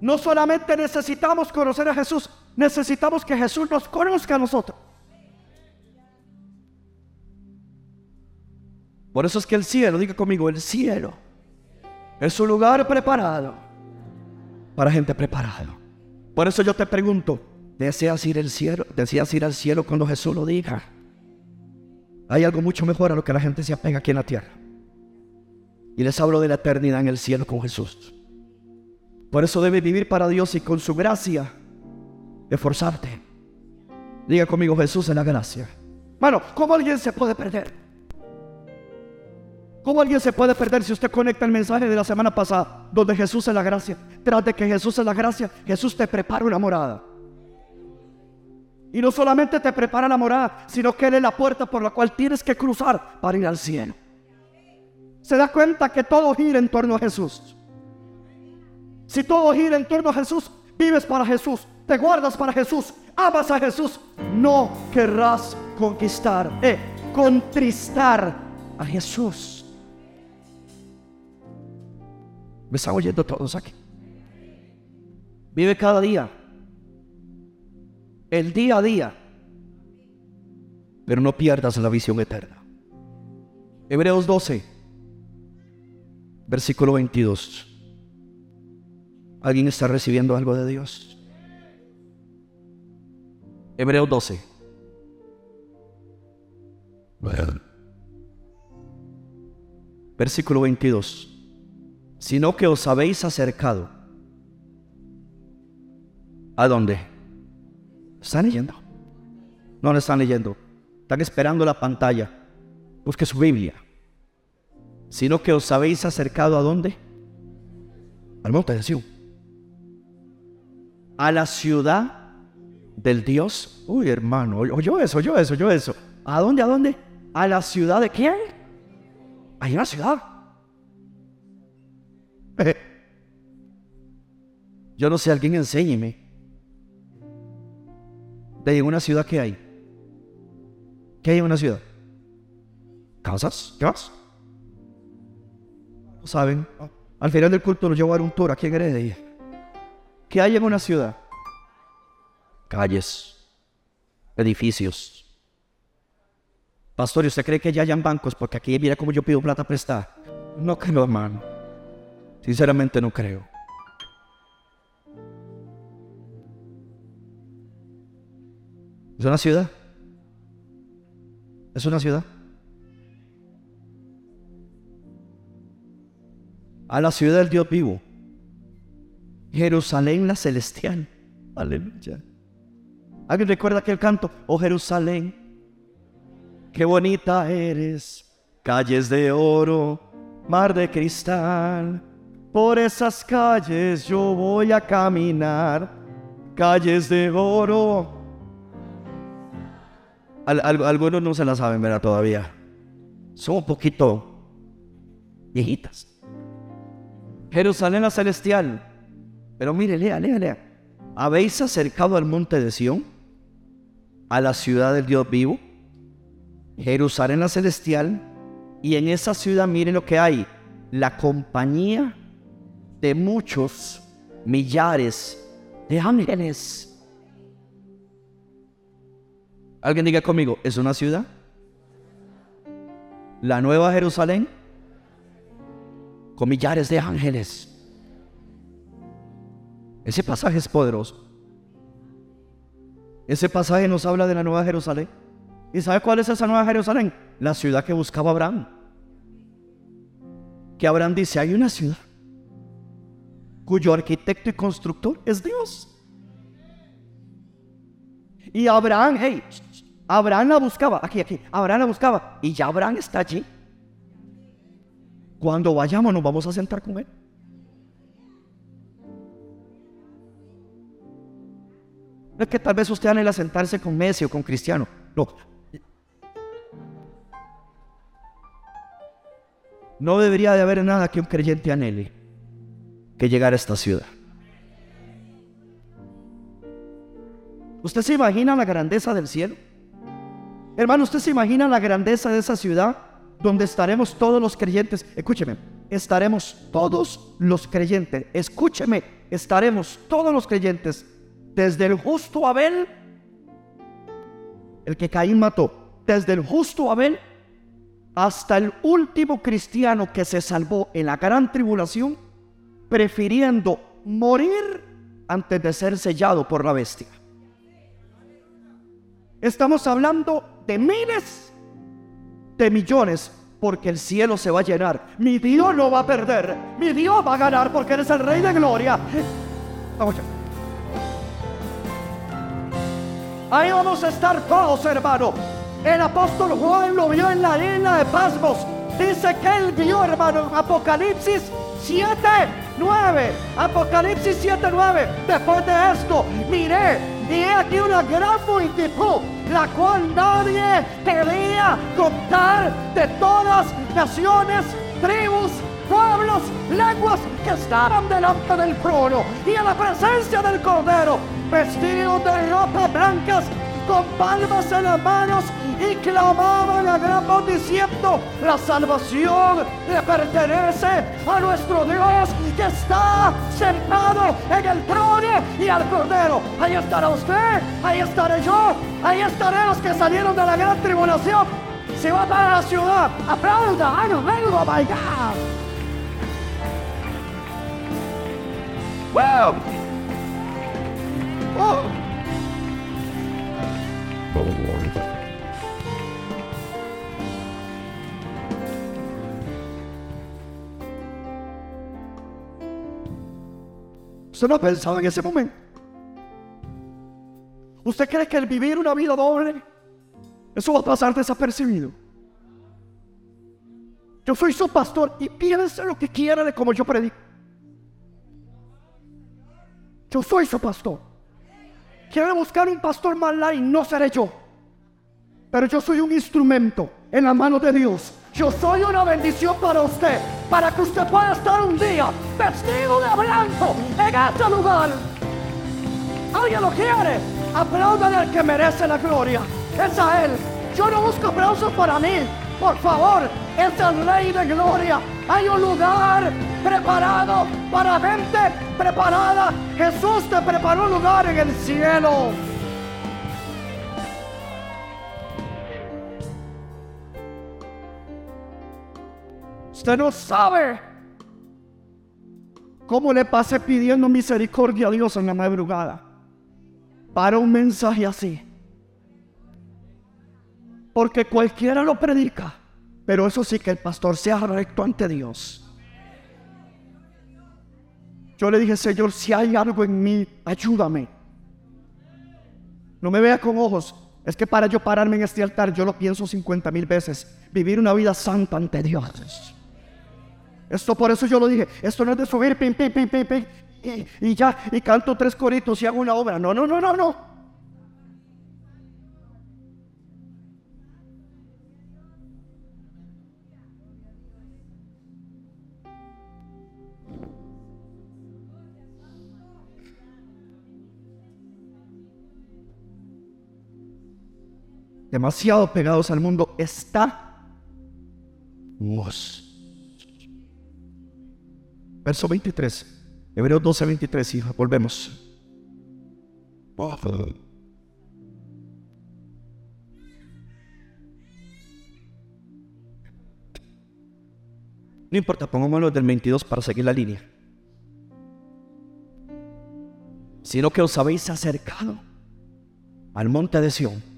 A: No solamente necesitamos conocer a Jesús, necesitamos que Jesús nos conozca a nosotros. Por eso es que el cielo, diga conmigo, el cielo es un lugar preparado para gente preparada. Por eso yo te pregunto, ¿deseas ir al cielo? ¿Deseas ir al cielo cuando Jesús lo diga? Hay algo mucho mejor a lo que la gente se apega aquí en la tierra. Y les hablo de la eternidad en el cielo con Jesús. Por eso debes vivir para Dios y con su gracia esforzarte. Diga conmigo Jesús en la gracia. Bueno, ¿cómo alguien se puede perder? ¿Cómo alguien se puede perder si usted conecta el mensaje de la semana pasada, donde Jesús es la gracia? Tras de que Jesús es la gracia, Jesús te prepara una morada. Y no solamente te prepara la morada, sino que Él es la puerta por la cual tienes que cruzar para ir al cielo. Se da cuenta que todo gira en torno a Jesús. Si todo gira en torno a Jesús, vives para Jesús, te guardas para Jesús, amas a Jesús, no querrás conquistar, eh, contristar a Jesús. ¿Me están oyendo todos aquí? Vive cada día. El día a día. Pero no pierdas la visión eterna. Hebreos 12, versículo 22. ¿Alguien está recibiendo algo de Dios? Hebreos 12. Versículo 22. Sino que os habéis acercado. ¿A dónde? ¿Están leyendo? No, no están leyendo. Están esperando la pantalla. Busque su Biblia. Sino que os habéis acercado a dónde? Al monte de. A la ciudad del Dios. Uy, hermano, oyó eso, oyó eso, oyó eso. ¿A dónde? ¿A dónde? ¿A la ciudad de quién? Hay una ciudad. Yo no sé, alguien enséñeme. De una ciudad que hay. ¿Qué hay en una ciudad? ¿Casas? ¿Qué más? No saben. Al final del culto nos llevo a dar un tour aquí en Heredia. ¿Qué hay en una ciudad? Calles, edificios. Pastor, ¿y usted cree que ya hayan bancos? Porque aquí mira cómo yo pido plata prestada. No creo, hermano. Sinceramente no creo. ¿Es una ciudad? ¿Es una ciudad? A la ciudad del Dios vivo. Jerusalén la celestial. Aleluya. ¿Alguien recuerda aquel canto? Oh Jerusalén, qué bonita eres. Calles de oro, mar de cristal. Por esas calles yo voy a caminar. Calles de oro. algunos no se la saben, ¿verdad? Todavía. Son un poquito viejitas. Jerusalén la celestial. Pero mire, lea, lea, lea. ¿Habéis acercado al monte de Sión? A la ciudad del Dios vivo. Jerusalén la celestial. Y en esa ciudad miren lo que hay. La compañía de muchos millares de ángeles. Alguien diga conmigo, ¿es una ciudad? La nueva Jerusalén con millares de ángeles. Ese pasaje es poderoso. Ese pasaje nos habla de la nueva Jerusalén. ¿Y sabe cuál es esa nueva Jerusalén? La ciudad que buscaba Abraham. Que Abraham dice, hay una ciudad cuyo arquitecto y constructor es Dios. Y Abraham, hey, Abraham la buscaba, aquí, aquí, Abraham la buscaba, y ya Abraham está allí. Cuando vayamos nos vamos a sentar con él. No es que tal vez usted anhela sentarse con Messi o con Cristiano. No. No debería de haber nada que un creyente anhele que llegar a esta ciudad. ¿Usted se imagina la grandeza del cielo? Hermano, ¿usted se imagina la grandeza de esa ciudad donde estaremos todos los creyentes? Escúcheme, estaremos todos los creyentes. Escúcheme, estaremos todos los creyentes. Desde el justo Abel, el que Caín mató, desde el justo Abel hasta el último cristiano que se salvó en la gran tribulación prefiriendo morir antes de ser sellado por la bestia. Estamos hablando de miles de millones porque el cielo se va a llenar. Mi Dios no va a perder. Mi Dios va a ganar porque eres el Rey de Gloria. Vamos Ahí vamos a estar todos, hermano. El apóstol Juan lo vio en la isla de Pasmos. Dice que él vio, hermano, en Apocalipsis 7 9. Apocalipsis 7, 9. Después de esto, miré, y aquí una gran multitud, la cual nadie quería contar de todas naciones, tribus, pueblos,
B: lenguas que estaban delante del trono y en la presencia del Cordero, vestidos de ropas blancas, con palmas en las manos y clamaban a gran voz diciendo, la salvación le pertenece a nuestro Dios que está sentado en el trono y al Cordero. Ahí estará usted, ahí estaré yo, ahí estaré los que salieron de la gran tribulación. Se va para la ciudad, aplauda, I don't know, my God. Wow. Oh. Usted no pensaba en ese momento. ¿Usted cree que el vivir una vida doble, eso va a pasar desapercibido? Yo soy su pastor y piense lo que quiera de como yo predico. Yo soy su pastor. Quiere buscar un pastor más y no seré yo. Pero yo soy un instrumento en la mano de Dios. Yo soy una bendición para usted, para que usted pueda estar un día vestido de blanco en este lugar. ¿Alguien lo quiere? Aplaudan al que merece la gloria. Es a Él. Yo no busco aplausos para mí. Por favor, es el Rey de Gloria. Hay un lugar preparado para gente preparada. Jesús te preparó un lugar en el cielo. Usted no sabe cómo le pasé pidiendo misericordia a Dios en la madrugada para un mensaje así. Porque cualquiera lo predica, pero eso sí que el pastor sea recto ante Dios. Yo le dije, Señor, si hay algo en mí, ayúdame. No me vea con ojos. Es que para yo pararme en este altar, yo lo pienso 50 mil veces. Vivir una vida santa ante Dios. Esto por eso yo lo dije. Esto no es de subir, pim, pim, pim, pim, pim. Y, y ya, y canto tres coritos y hago una obra. No, no, no, no, no. Demasiado pegados al mundo, está Verso 23, Hebreos 12, 23, y volvemos. No importa, pongámoslo del 22 para seguir la línea. Sino que os habéis acercado al monte de Sión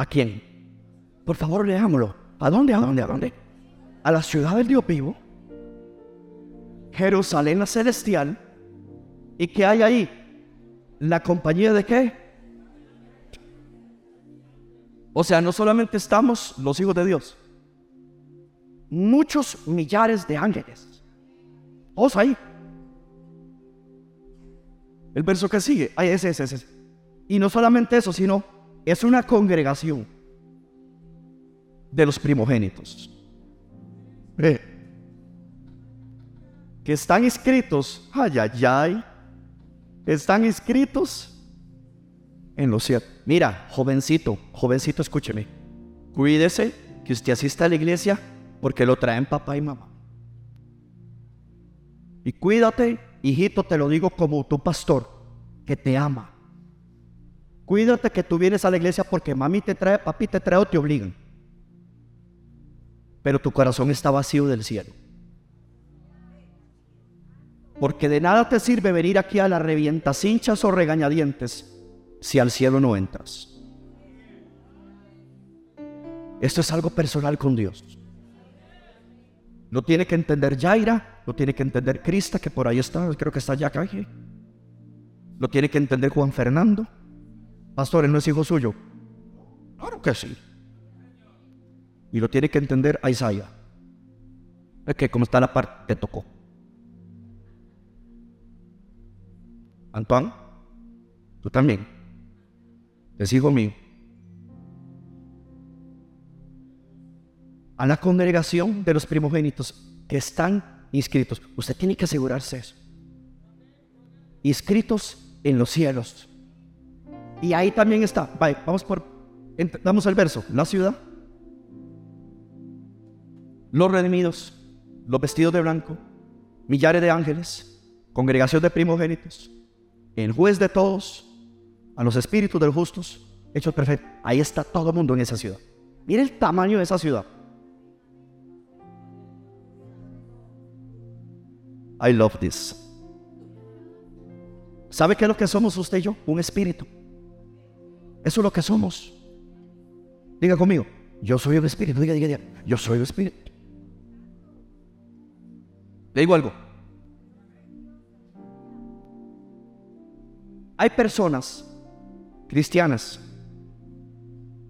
B: ¿A quién? Por favor, leámoslo. ¿A dónde? ¿A dónde? ¿A dónde? A la ciudad del Dios vivo. Jerusalén la celestial. ¿Y qué hay ahí? ¿La compañía de qué? O sea, no solamente estamos los hijos de Dios. Muchos millares de ángeles. Vamos ahí. El verso que sigue. Ay, ese, ese, ese. Y no solamente eso, sino es una congregación de los primogénitos. que están escritos, ay, ay, ay, están escritos en los cielos. Mira, jovencito, jovencito, escúcheme. Cuídese que usted asista a la iglesia porque lo traen papá y mamá. Y cuídate, hijito, te lo digo como tu pastor, que te ama Cuídate que tú vienes a la iglesia porque mami te trae, papi te trae o te obligan. Pero tu corazón está vacío del cielo. Porque de nada te sirve venir aquí a las revientas hinchas o regañadientes si al cielo no entras. Esto es algo personal con Dios. Lo tiene que entender Jaira, lo tiene que entender Crista, que por ahí está, creo que está ya acá. Lo tiene que entender Juan Fernando, Pastor, él no es hijo suyo. Claro que sí. Y lo tiene que entender a Isaías. Es que como está la parte, te tocó. Antoine, tú también. Es hijo mío. A la congregación de los primogénitos.
A: que están inscritos. Usted tiene que asegurarse eso. Inscritos en los cielos. Y ahí también está. vamos por. Damos el verso. La ciudad. Los redimidos. Los vestidos de blanco. Millares de ángeles. Congregación de primogénitos. El juez de todos. A los espíritus de los justos. Hechos perfectos. Ahí está todo el mundo en esa ciudad. Mire el tamaño de esa ciudad. I love this. ¿Sabe qué es lo que somos usted y yo? Un espíritu. Eso es lo que somos. Diga conmigo, yo soy un espíritu. Diga, diga, yo soy un espíritu. Le digo algo. Hay personas cristianas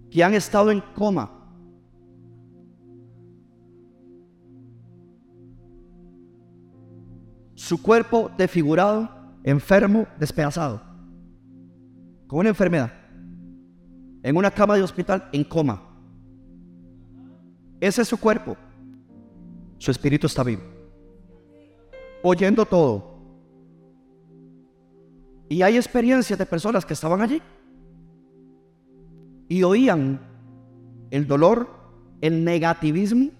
A: que han estado en coma su cuerpo desfigurado, enfermo, despedazado, con una enfermedad, en una cama de hospital, en coma. Ese es su cuerpo. Su espíritu está vivo. Oyendo todo. Y hay experiencias de personas que estaban allí y oían el dolor, el negativismo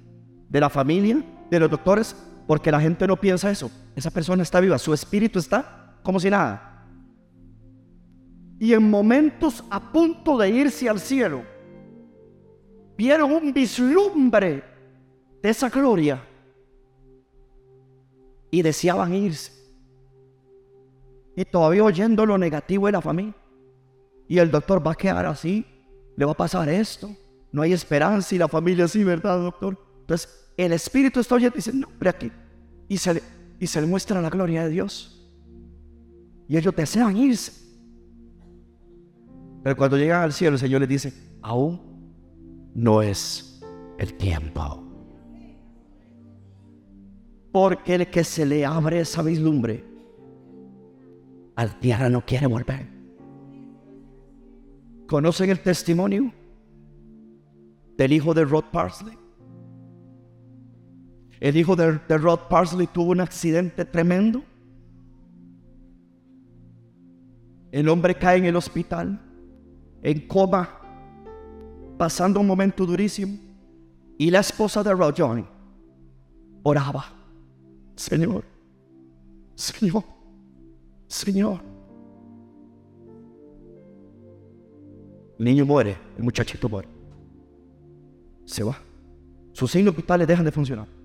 A: de la familia, de los doctores, porque la gente no piensa eso. Esa persona está viva, su espíritu está como si nada. Y en momentos a punto de irse al cielo, vieron un vislumbre de esa gloria y deseaban irse. Y todavía oyendo lo negativo de la familia. Y el doctor va a quedar así, le va a pasar esto, no hay esperanza y la familia así, ¿verdad, doctor? Entonces, el espíritu está oyendo y dice, no, pero aquí. Y se le, y se le muestra la gloria de Dios. Y ellos desean irse. Pero cuando llegan al cielo, el Señor les dice, aún no es el tiempo. Porque el que se le abre esa vislumbre, al tierra no quiere volver. ¿Conocen el testimonio del hijo de Rod Parsley? El hijo de, Rod Parsley tuvo un accidente tremendo. El hombre cae en el hospital, en coma, pasando un momento durísimo. Y la esposa de Rod Johnny oraba, Señor, Señor, Señor. El niño muere, el muchachito muere. Se va. Sus signos vitales dejan de funcionar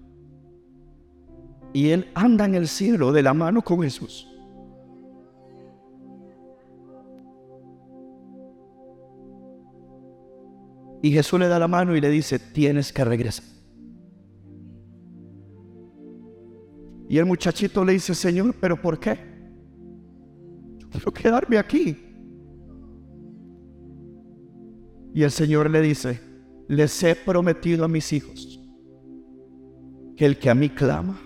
A: y él anda en el cielo de la mano con Jesús. Y Jesús le da la mano y le dice, tienes que regresar. Y el muchachito le dice, Señor, ¿pero por qué? Yo quiero quedarme aquí. Y el Señor le dice, les he prometido a mis hijos que el que a mí clama,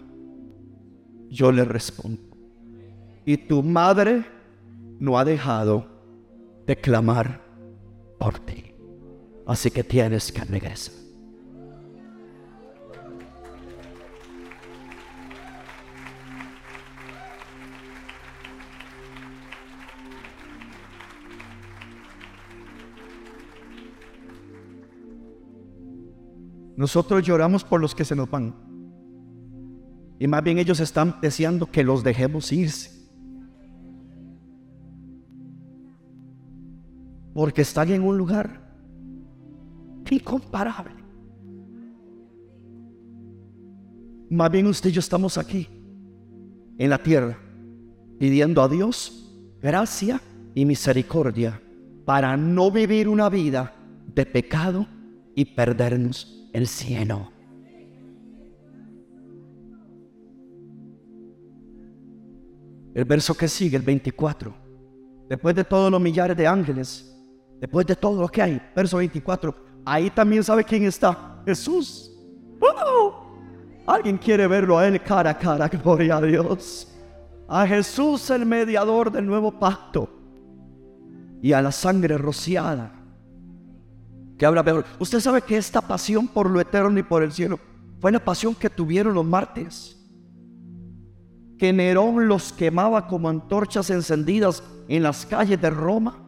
A: yo le respondo. Y tu madre no ha dejado de clamar por ti. Así que tienes que regresar. Nosotros lloramos por los que se nos van. Y más bien ellos están deseando que los dejemos irse. Porque están en un lugar incomparable. Más bien usted y yo estamos aquí, en la tierra, pidiendo a Dios gracia y misericordia para no vivir una vida de pecado y perdernos el cielo. El verso que sigue, el 24. Después de todos los millares de ángeles, después de todo lo que hay, verso 24, ahí también sabe quién está. Jesús. Alguien quiere verlo a él cara a cara, gloria a Dios. A Jesús el mediador del nuevo pacto. Y a la sangre rociada. Que habla peor. Usted sabe que esta pasión por lo eterno y por el cielo fue la pasión que tuvieron los mártires. Que Nerón los quemaba como antorchas encendidas en las calles de Roma.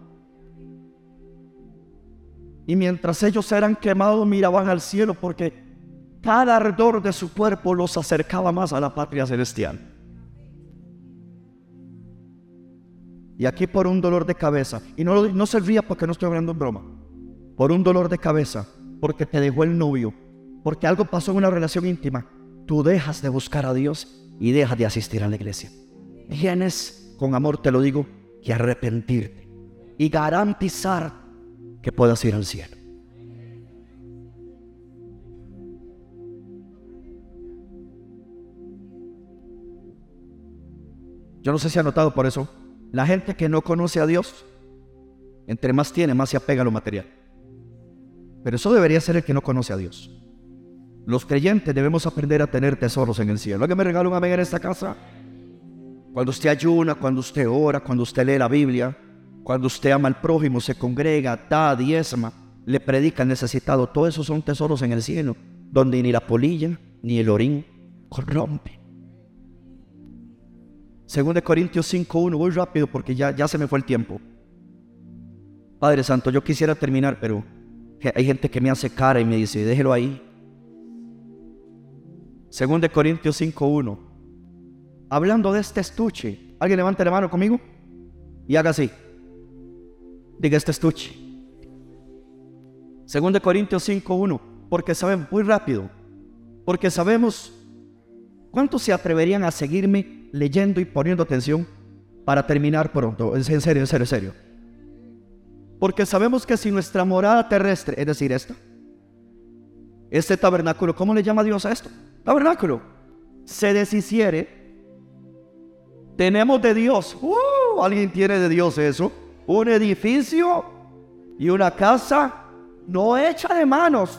A: Y mientras ellos eran quemados miraban al cielo porque cada ardor de su cuerpo los acercaba más a la patria celestial. Y aquí por un dolor de cabeza, y no, no se ría porque no estoy hablando en broma, por un dolor de cabeza, porque te dejó el novio, porque algo pasó en una relación íntima, tú dejas de buscar a Dios y dejas de asistir a la iglesia. Tienes, con amor te lo digo, que arrepentirte y garantizar que puedas ir al cielo. Yo no sé si ha notado por eso, la gente que no conoce a Dios, entre más tiene, más se apega a lo material. Pero eso debería ser el que no conoce a Dios. Los creyentes debemos aprender a tener tesoros en el cielo. ¿Alguien me regala un amén en esta casa? Cuando usted ayuna, cuando usted ora, cuando usted lee la Biblia, cuando usted ama al prójimo, se congrega, da, diezma, le predica al necesitado, todos esos son tesoros en el cielo, donde ni la polilla ni el orín corrompe. Según de Corintios 5.1, voy rápido porque ya, ya se me fue el tiempo. Padre Santo, yo quisiera terminar, pero hay gente que me hace cara y me dice, déjelo ahí. Según de Corintios 5.1, hablando de este estuche, ¿alguien levanta la mano conmigo? Y haga así. Diga este estuche. Según de Corintios 5.1, porque sabemos, muy rápido, porque sabemos cuántos se atreverían a seguirme leyendo y poniendo atención para terminar pronto. En serio, en serio, en serio. Porque sabemos que si nuestra morada terrestre, es decir, esta, este tabernáculo, ¿cómo le llama Dios a esto? Tabernáculo. Se deshiciere. Tenemos de Dios. Uh, ¿Alguien tiene de Dios eso? Un edificio y una casa no hecha de manos.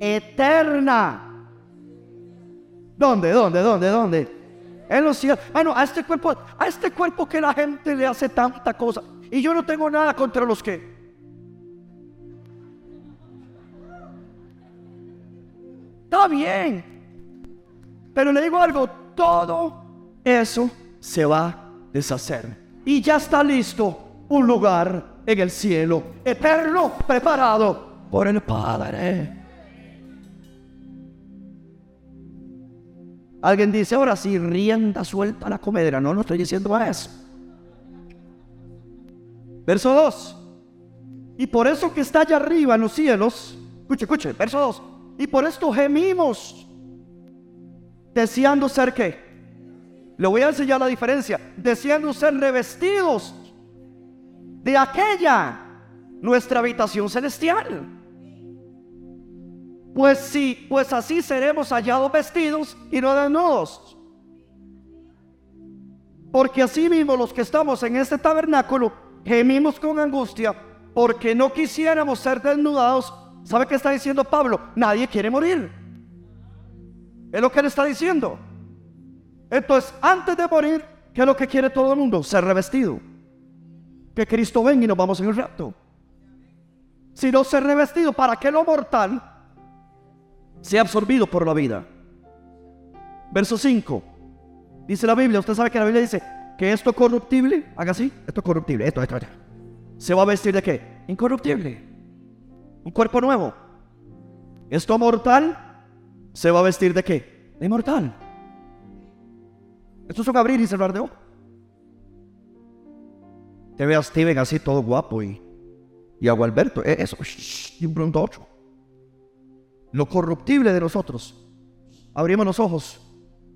A: Eterna. ¿Dónde, dónde, dónde, dónde? En los cielos. Bueno, a este cuerpo, a este cuerpo que la gente le hace tanta cosa. Y yo no tengo nada contra los que. Está bien. Pero le digo algo, todo eso se va a deshacer. Y ya está listo un lugar en el cielo eterno preparado por el Padre. Alguien dice, ahora sí, rienda suelta la comedia. No, no estoy diciendo eso. Verso 2. Y por eso que está allá arriba en los cielos, escuche, escuche, verso 2. Y por esto gemimos, deseando ser qué. Le voy a enseñar la diferencia. Deseando ser revestidos de aquella nuestra habitación celestial. Pues sí, pues así seremos hallados vestidos y no desnudos. Porque así mismo los que estamos en este tabernáculo gemimos con angustia porque no quisiéramos ser desnudados. ¿Sabe qué está diciendo Pablo? Nadie quiere morir. Es lo que él está diciendo. Entonces, antes de morir, ¿qué es lo que quiere todo el mundo? Ser revestido. Que Cristo venga y nos vamos en el rapto. Si no ser revestido, ¿para qué lo mortal sea absorbido por la vida? Verso 5. Dice la Biblia, usted sabe que la Biblia dice que esto corruptible, haga así, esto corruptible, esto, esto, esto. ¿Se va a vestir de qué? Incorruptible. Un cuerpo nuevo. Esto mortal, ¿se va a vestir de qué? De inmortal. Esto es un abrir y cerrar de ojos. Te ve a Steven así todo guapo y, y a Gualberto, eh, eso, y un pronto. Lo corruptible de nosotros. Abrimos los ojos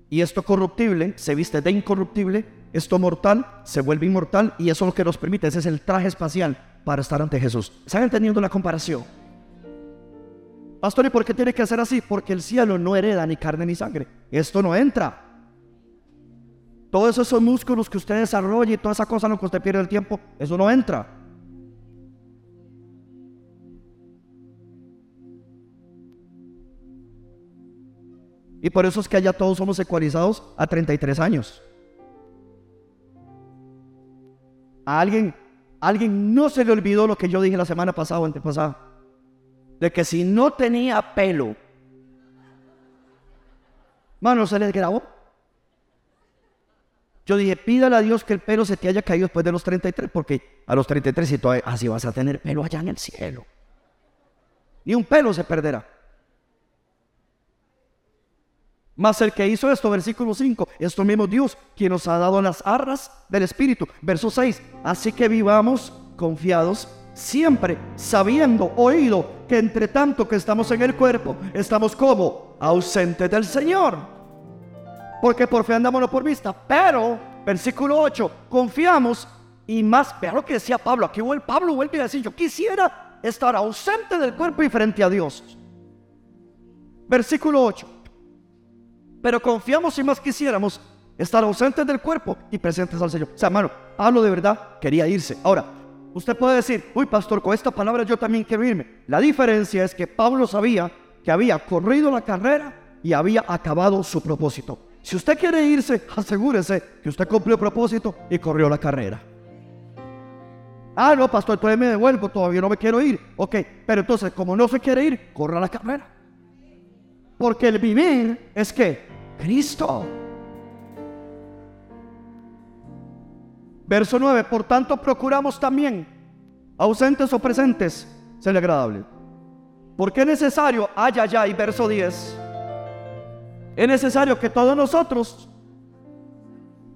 A: y esto corruptible se viste de incorruptible, esto mortal se vuelve inmortal y eso es lo que nos permite, ese es el traje espacial para estar ante Jesús. ¿Están entendiendo la comparación? Pastor, ¿y por qué tiene que ser así? Porque el cielo no hereda ni carne ni sangre. Esto no entra. Todos esos músculos que usted desarrolla y toda esa cosa en lo que usted pierde el tiempo, eso no entra. Y por eso es que allá todos somos ecualizados a 33 años. A alguien, a alguien no se le olvidó lo que yo dije la semana pasada o antepasada. De que si no tenía pelo Mano, se les grabó. Yo dije, pídale a Dios que el pelo se te haya caído después de los 33, porque a los 33 si todavía, así vas a tener pelo allá en el cielo. Ni un pelo se perderá. Mas el que hizo esto, versículo 5, esto mismo Dios, quien nos ha dado las arras del Espíritu. Verso 6, así que vivamos confiados siempre, sabiendo, oído, que entre tanto que estamos en el cuerpo, estamos como ausentes del Señor. Porque por fe andamos no por vista. Pero, versículo 8, confiamos y más, vea lo que decía Pablo, aquí el Pablo vuelve a decir, yo quisiera estar ausente del cuerpo y frente a Dios. Versículo 8 pero confiamos si más quisiéramos estar ausentes del cuerpo y presentes al Señor. O sea, hermano, hablo de verdad, quería irse. Ahora, usted puede decir, uy, pastor, con esta palabra yo también quiero irme. La diferencia es que Pablo sabía que había corrido la carrera y había acabado su propósito. Si usted quiere irse, asegúrese que usted cumplió el propósito y corrió la carrera. Ah, no, pastor, todavía me devuelvo, todavía no me quiero ir. Ok, pero entonces, como no se quiere ir, corra la carrera. Porque el vivir es que Cristo. Verso 9, por tanto procuramos también, ausentes o presentes, ser agradable. Porque es necesario, haya ya, y verso 10, es necesario que todos nosotros,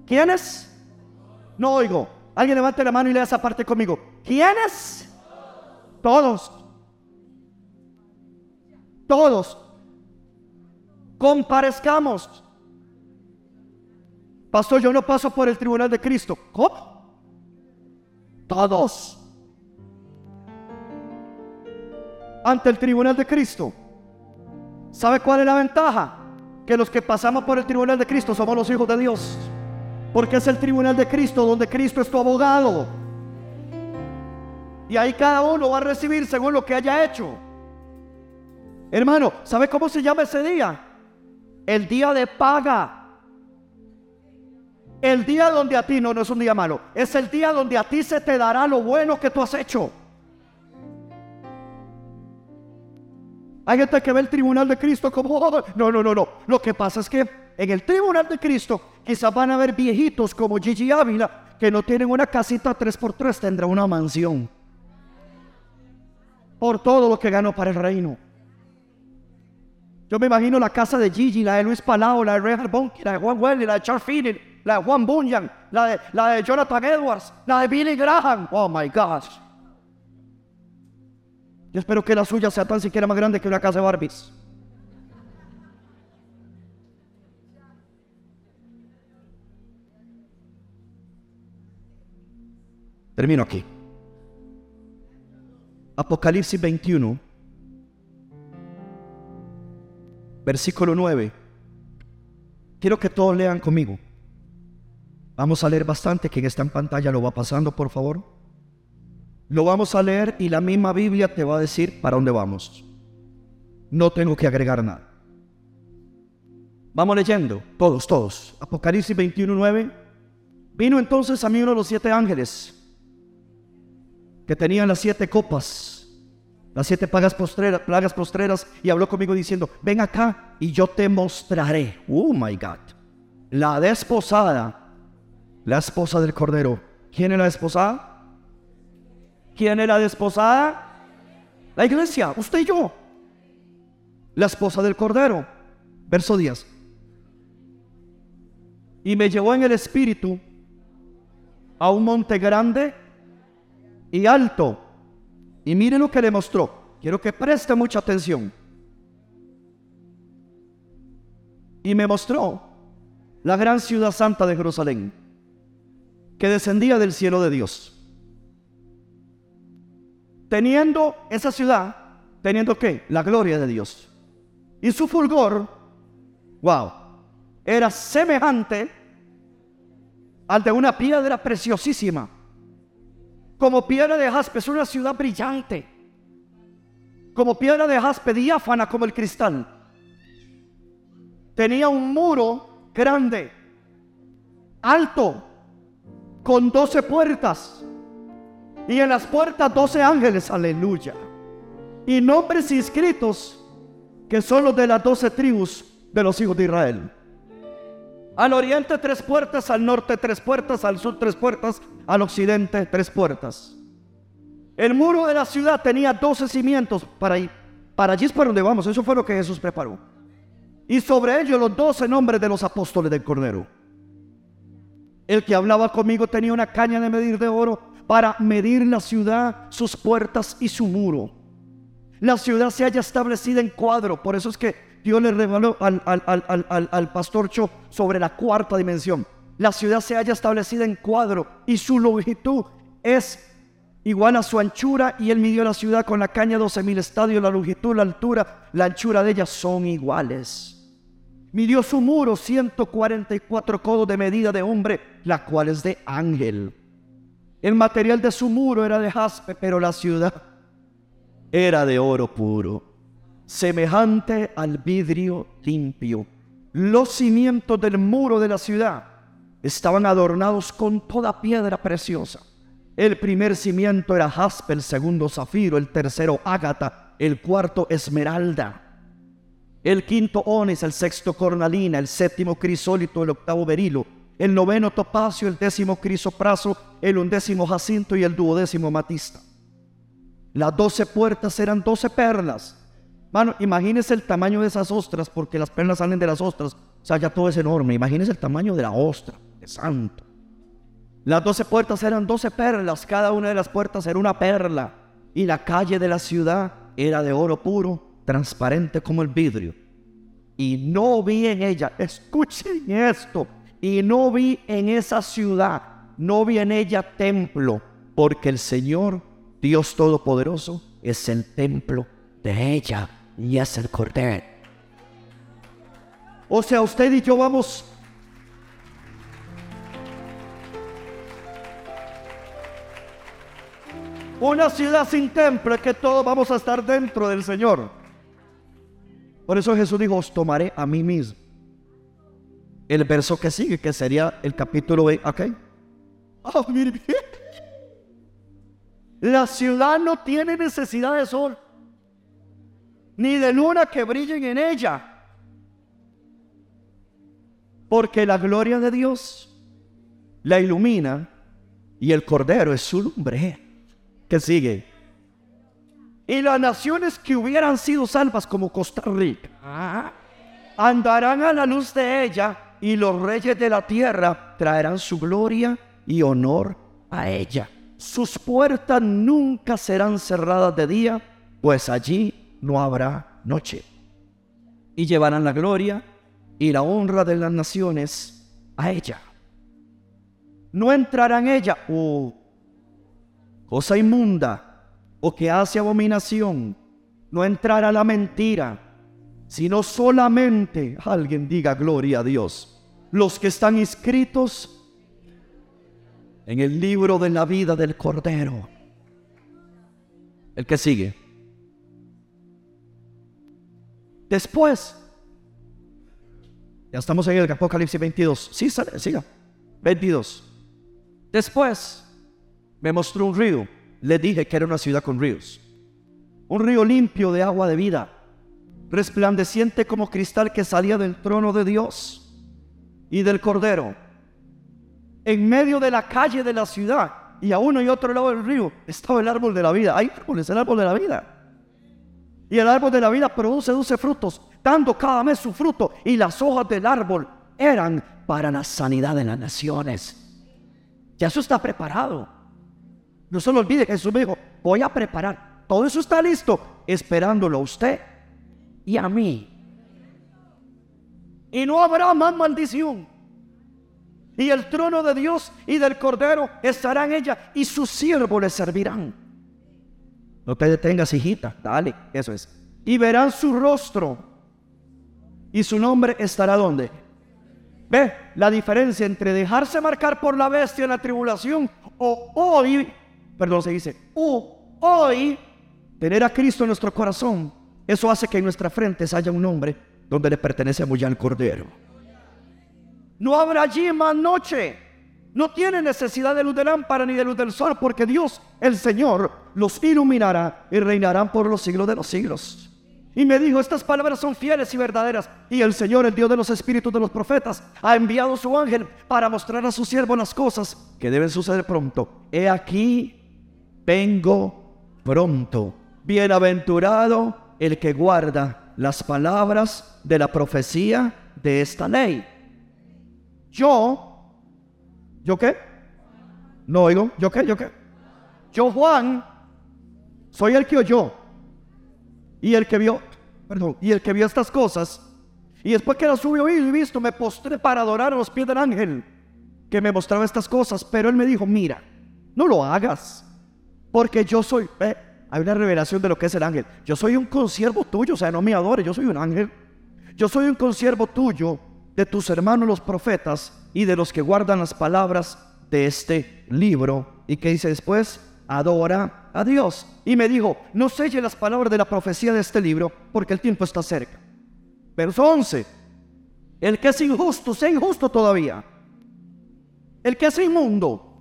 A: ¿quiénes? No oigo. Alguien levante la mano y lea esa parte conmigo. ¿Quiénes? Todos. Todos comparezcamos. Pastor, yo no paso por el tribunal de Cristo. ¿Cómo? Todos. Ante el tribunal de Cristo. ¿Sabe cuál es la ventaja? Que los que pasamos por el tribunal de Cristo somos los hijos de Dios. Porque es el tribunal de Cristo donde Cristo es tu abogado. Y ahí cada uno va a recibir según lo que haya hecho. Hermano, ¿sabe cómo se llama ese día? el día de paga. El día donde a ti, no, no es un día malo, es el día donde a ti se te dará lo bueno que tú has hecho. Hay gente que ve el tribunal de Cristo como, oh, no, no, no, no. Lo que pasa es que en el tribunal de Cristo quizás van a ver viejitos como Gigi Ávila que no tienen una casita 3x3, tendrá una mansión. Por todo lo que ganó para el reino. Yo me imagino la casa de Gigi, la de Luis Palau, la de Reinhard Bonnke, la de Juan Welly, la de Charles Finney, la de Juan Bunyan, la de, la de Jonathan Edwards, la de Billy Graham. Oh my gosh. Yo espero que la suya sea tan siquiera más grande que una casa de Barbies. Termino aquí. Apocalipsis 21 versículo 9. Quiero que todos lean conmigo. Vamos a leer bastante, quien está en pantalla lo va pasando, por favor. Lo vamos a leer y la misma Biblia te va a decir para dónde vamos. No tengo que agregar nada. Vamos leyendo, todos, todos. Apocalipsis 21, 9. Vino entonces a mí uno de los siete ángeles que tenían las siete copas las siete plagas postreras, plagas postreras y habló conmigo diciendo, ven acá y yo te mostraré. Oh my God. La desposada, la esposa del Cordero. ¿Quién es la desposada? ¿Quién es la desposada? La iglesia, usted y yo. La esposa del Cordero. Verso 10. Y me llevó en el espíritu a un monte grande y alto y mire lo que le mostró. Quiero que preste mucha atención. Y me mostró la gran ciudad santa de Jerusalén, que descendía del cielo de Dios. Teniendo esa ciudad, teniendo qué? La gloria de Dios. Y su fulgor, wow, era semejante al de una piedra preciosísima como piedra de jaspe, es una ciudad brillante. Como piedra de jaspe, diáfana como el cristal. Tenía un muro grande, alto, con doce puertas. Y en las puertas doce ángeles, aleluya. Y nombres inscritos que son los de las doce tribus de los hijos de Israel. Al oriente tres puertas, al norte tres puertas, al sur tres puertas, al occidente tres puertas. El muro de la ciudad tenía 12 cimientos para, para allí es para donde vamos. Eso fue lo que Jesús preparó. Y sobre ellos los doce nombres de los apóstoles del Cordero. El que hablaba conmigo tenía una caña de medir de oro para medir la ciudad, sus puertas y su muro. La ciudad se haya establecida en cuadro. Por eso es que Dios le reveló al, al, pastor Cho sobre la cuarta dimensión. La ciudad se haya establecida en cuadro y su longitud es igual a su anchura y él midió la ciudad con la caña 12 mil estadios, la longitud, la altura, la anchura de ella son iguales. Midió su muro 144 codos de medida de hombre, la cual es de ángel. El material de su muro era de jaspe, pero la ciudad era de oro puro, semejante al vidrio limpio. Los cimientos del muro de la ciudad estaban adornados con toda piedra preciosa. El primer cimiento era jaspe, el segundo zafiro, el tercero ágata, el cuarto esmeralda, el quinto onis, el sexto cornalina, el séptimo crisólito, el octavo berilo, el noveno topacio, el décimo crisopraso, el undécimo jacinto y el duodécimo matista. Las doce puertas eran doce perlas. Mano, imagínese el tamaño de esas ostras, porque las perlas salen de las ostras. O sea, ya todo es enorme. Imagínese el tamaño de la ostra, de santo. Las doce puertas eran doce perlas, cada una de las puertas era una perla. Y la calle de la ciudad era de oro puro, transparente como el vidrio. Y no vi en ella, escuchen esto, y no vi en esa ciudad, no vi en ella templo, porque el Señor Dios Todopoderoso es el templo de ella y es el Cordero. O sea, usted y yo vamos Una ciudad sin templo es que todos vamos a estar dentro del Señor. Por eso Jesús dijo, os tomaré a mí mismo. El verso que sigue, que sería el capítulo B, ¿ok? Oh, mire bien. La ciudad no tiene necesidad de sol, ni de luna que brillen en ella, porque la gloria de Dios la ilumina y el Cordero es su lumbre. Que sigue. Y las naciones que hubieran sido salvas como Costa Rica andarán a la luz de ella y los reyes de la tierra traerán su gloria y honor a ella. Sus puertas nunca serán cerradas de día, pues allí no habrá noche. Y llevarán la gloria y la honra de las naciones a ella. No entrarán ella, oh, cosa inmunda, o que hace abominación, no entrará la mentira, sino solamente alguien diga gloria a Dios. Los que están inscritos en el libro de la vida del Cordero. El que sigue. Después, ya estamos en el Apocalipsis 22. Sí, siga. 22. Después, me mostró un río. Le dije que era una ciudad con ríos. Un río limpio de agua de vida, resplandeciente como cristal que salía del trono de Dios y del Cordero en medio de la calle de la ciudad y a uno y otro lado del río estaba el árbol de la vida. Hay árboles, el árbol de la vida. Y el árbol de la vida produce dulce frutos, dando cada mes su fruto. Y las hojas del árbol eran para la sanidad de las naciones. Ya eso está preparado. No se lo olvide, Jesús me dijo, voy a preparar. Todo eso está listo, esperándolo a usted y a mí. Y no habrá más maldición y el trono de Dios y del Cordero estará en ella y sus siervos le servirán. No te detengas, hijita, dale, eso es. Y verán su rostro y su nombre estará donde. Ve la diferencia entre dejarse marcar por la bestia en la tribulación o hoy, perdón, se dice, o hoy tener a Cristo en nuestro corazón. Eso hace que en nuestra frente haya un nombre donde le pertenece a ya al Cordero. No habrá allí más noche. No tiene necesidad de luz de lámpara ni de luz del sol, porque Dios, el Señor, los iluminará y reinarán por los siglos de los siglos.
B: Y me dijo, estas palabras son fieles y verdaderas. Y el Señor, el Dios de los espíritus de los profetas, ha enviado su ángel para mostrar a su siervo las cosas que deben suceder pronto. He aquí, vengo pronto. Bienaventurado el que guarda las palabras de la profecía de esta ley. Yo, ¿yo qué? No oigo, ¿yo qué? ¿Yo qué? Yo, Juan, soy el que oyó y el que vio, perdón, y el que vio estas cosas. Y después que las oído y visto, me postré para adorar a los pies del ángel que me mostraba estas cosas. Pero él me dijo, mira, no lo hagas, porque yo soy, hay una revelación de lo que es el ángel. Yo soy un consiervo tuyo, o sea, no me adores, yo soy un ángel. Yo soy un consiervo tuyo, de tus hermanos los profetas y de los que guardan las palabras de este libro. ¿Y que dice después? Adora a Dios. Y me dijo, no selle las palabras de la profecía de este libro, porque el tiempo está cerca. Verso 11. El que es injusto, sea injusto todavía. El que es inmundo,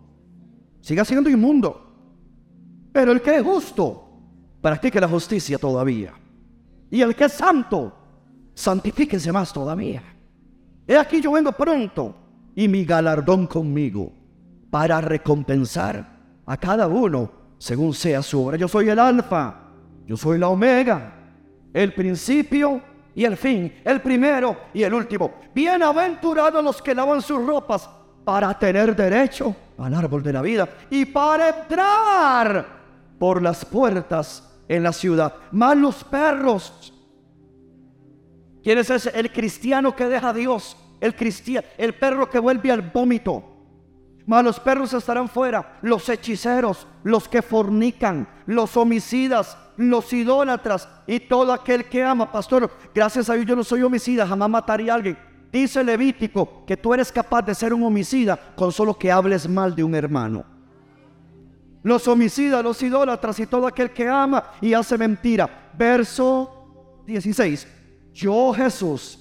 B: siga siendo inmundo. Pero el que es justo, practique la justicia todavía. Y el que es santo, santifíquese más todavía. He aquí yo vengo pronto y mi galardón conmigo para recompensar a cada uno según sea su obra. Yo soy el alfa, yo soy la omega, el principio y el fin, el primero y el último. Bienaventurados los que lavan sus ropas para tener derecho al árbol de la vida y para entrar por las puertas en la ciudad. Más los perros. ¿Quién es ese? El cristiano que deja a Dios. El cristiano, el perro que vuelve al vómito. Más los perros estarán fuera. Los hechiceros, los que fornican, los homicidas, los idólatras y todo aquel que ama. Pastor, gracias a Dios yo no soy homicida, jamás mataría a alguien. Dice Levítico que tú eres capaz de ser un homicida con solo que hables mal de un hermano los homicidas, los idólatras y todo aquel que ama y hace mentira. Verso 16. Yo Jesús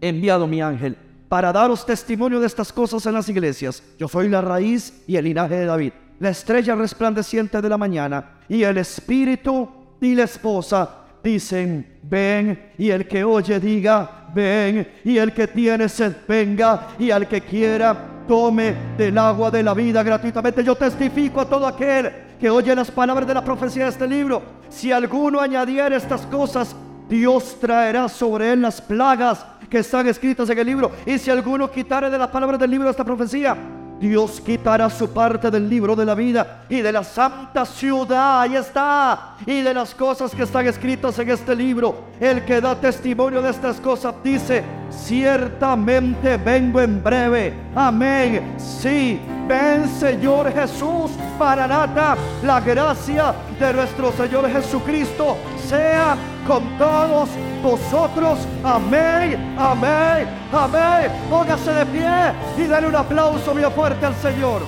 B: he enviado mi ángel para daros testimonio de estas cosas en las iglesias. Yo soy la raíz y el linaje de David, la estrella resplandeciente de la mañana y el espíritu y la esposa dicen, ven, y el que oye diga, ven, y el que tiene sed venga, y al que quiera tome del agua de la vida gratuitamente. Yo testifico a todo aquel que oye las palabras de la profecía de este libro. Si alguno añadiera estas cosas, Dios traerá sobre él las plagas que están escritas en el libro. Y si alguno quitare de las palabras del libro esta profecía, Dios quitará su parte del libro de la vida y de la santa ciudad, ahí está, y de las cosas que están escritas en este libro. El que da testimonio de estas cosas dice, ciertamente vengo en breve. Amén. Sí, ven Señor Jesús, para nada la gracia de nuestro Señor Jesucristo sea con todos vosotros. Amén, amén, amén. Póngase de pie y dale un aplauso bien fuerte al Señor.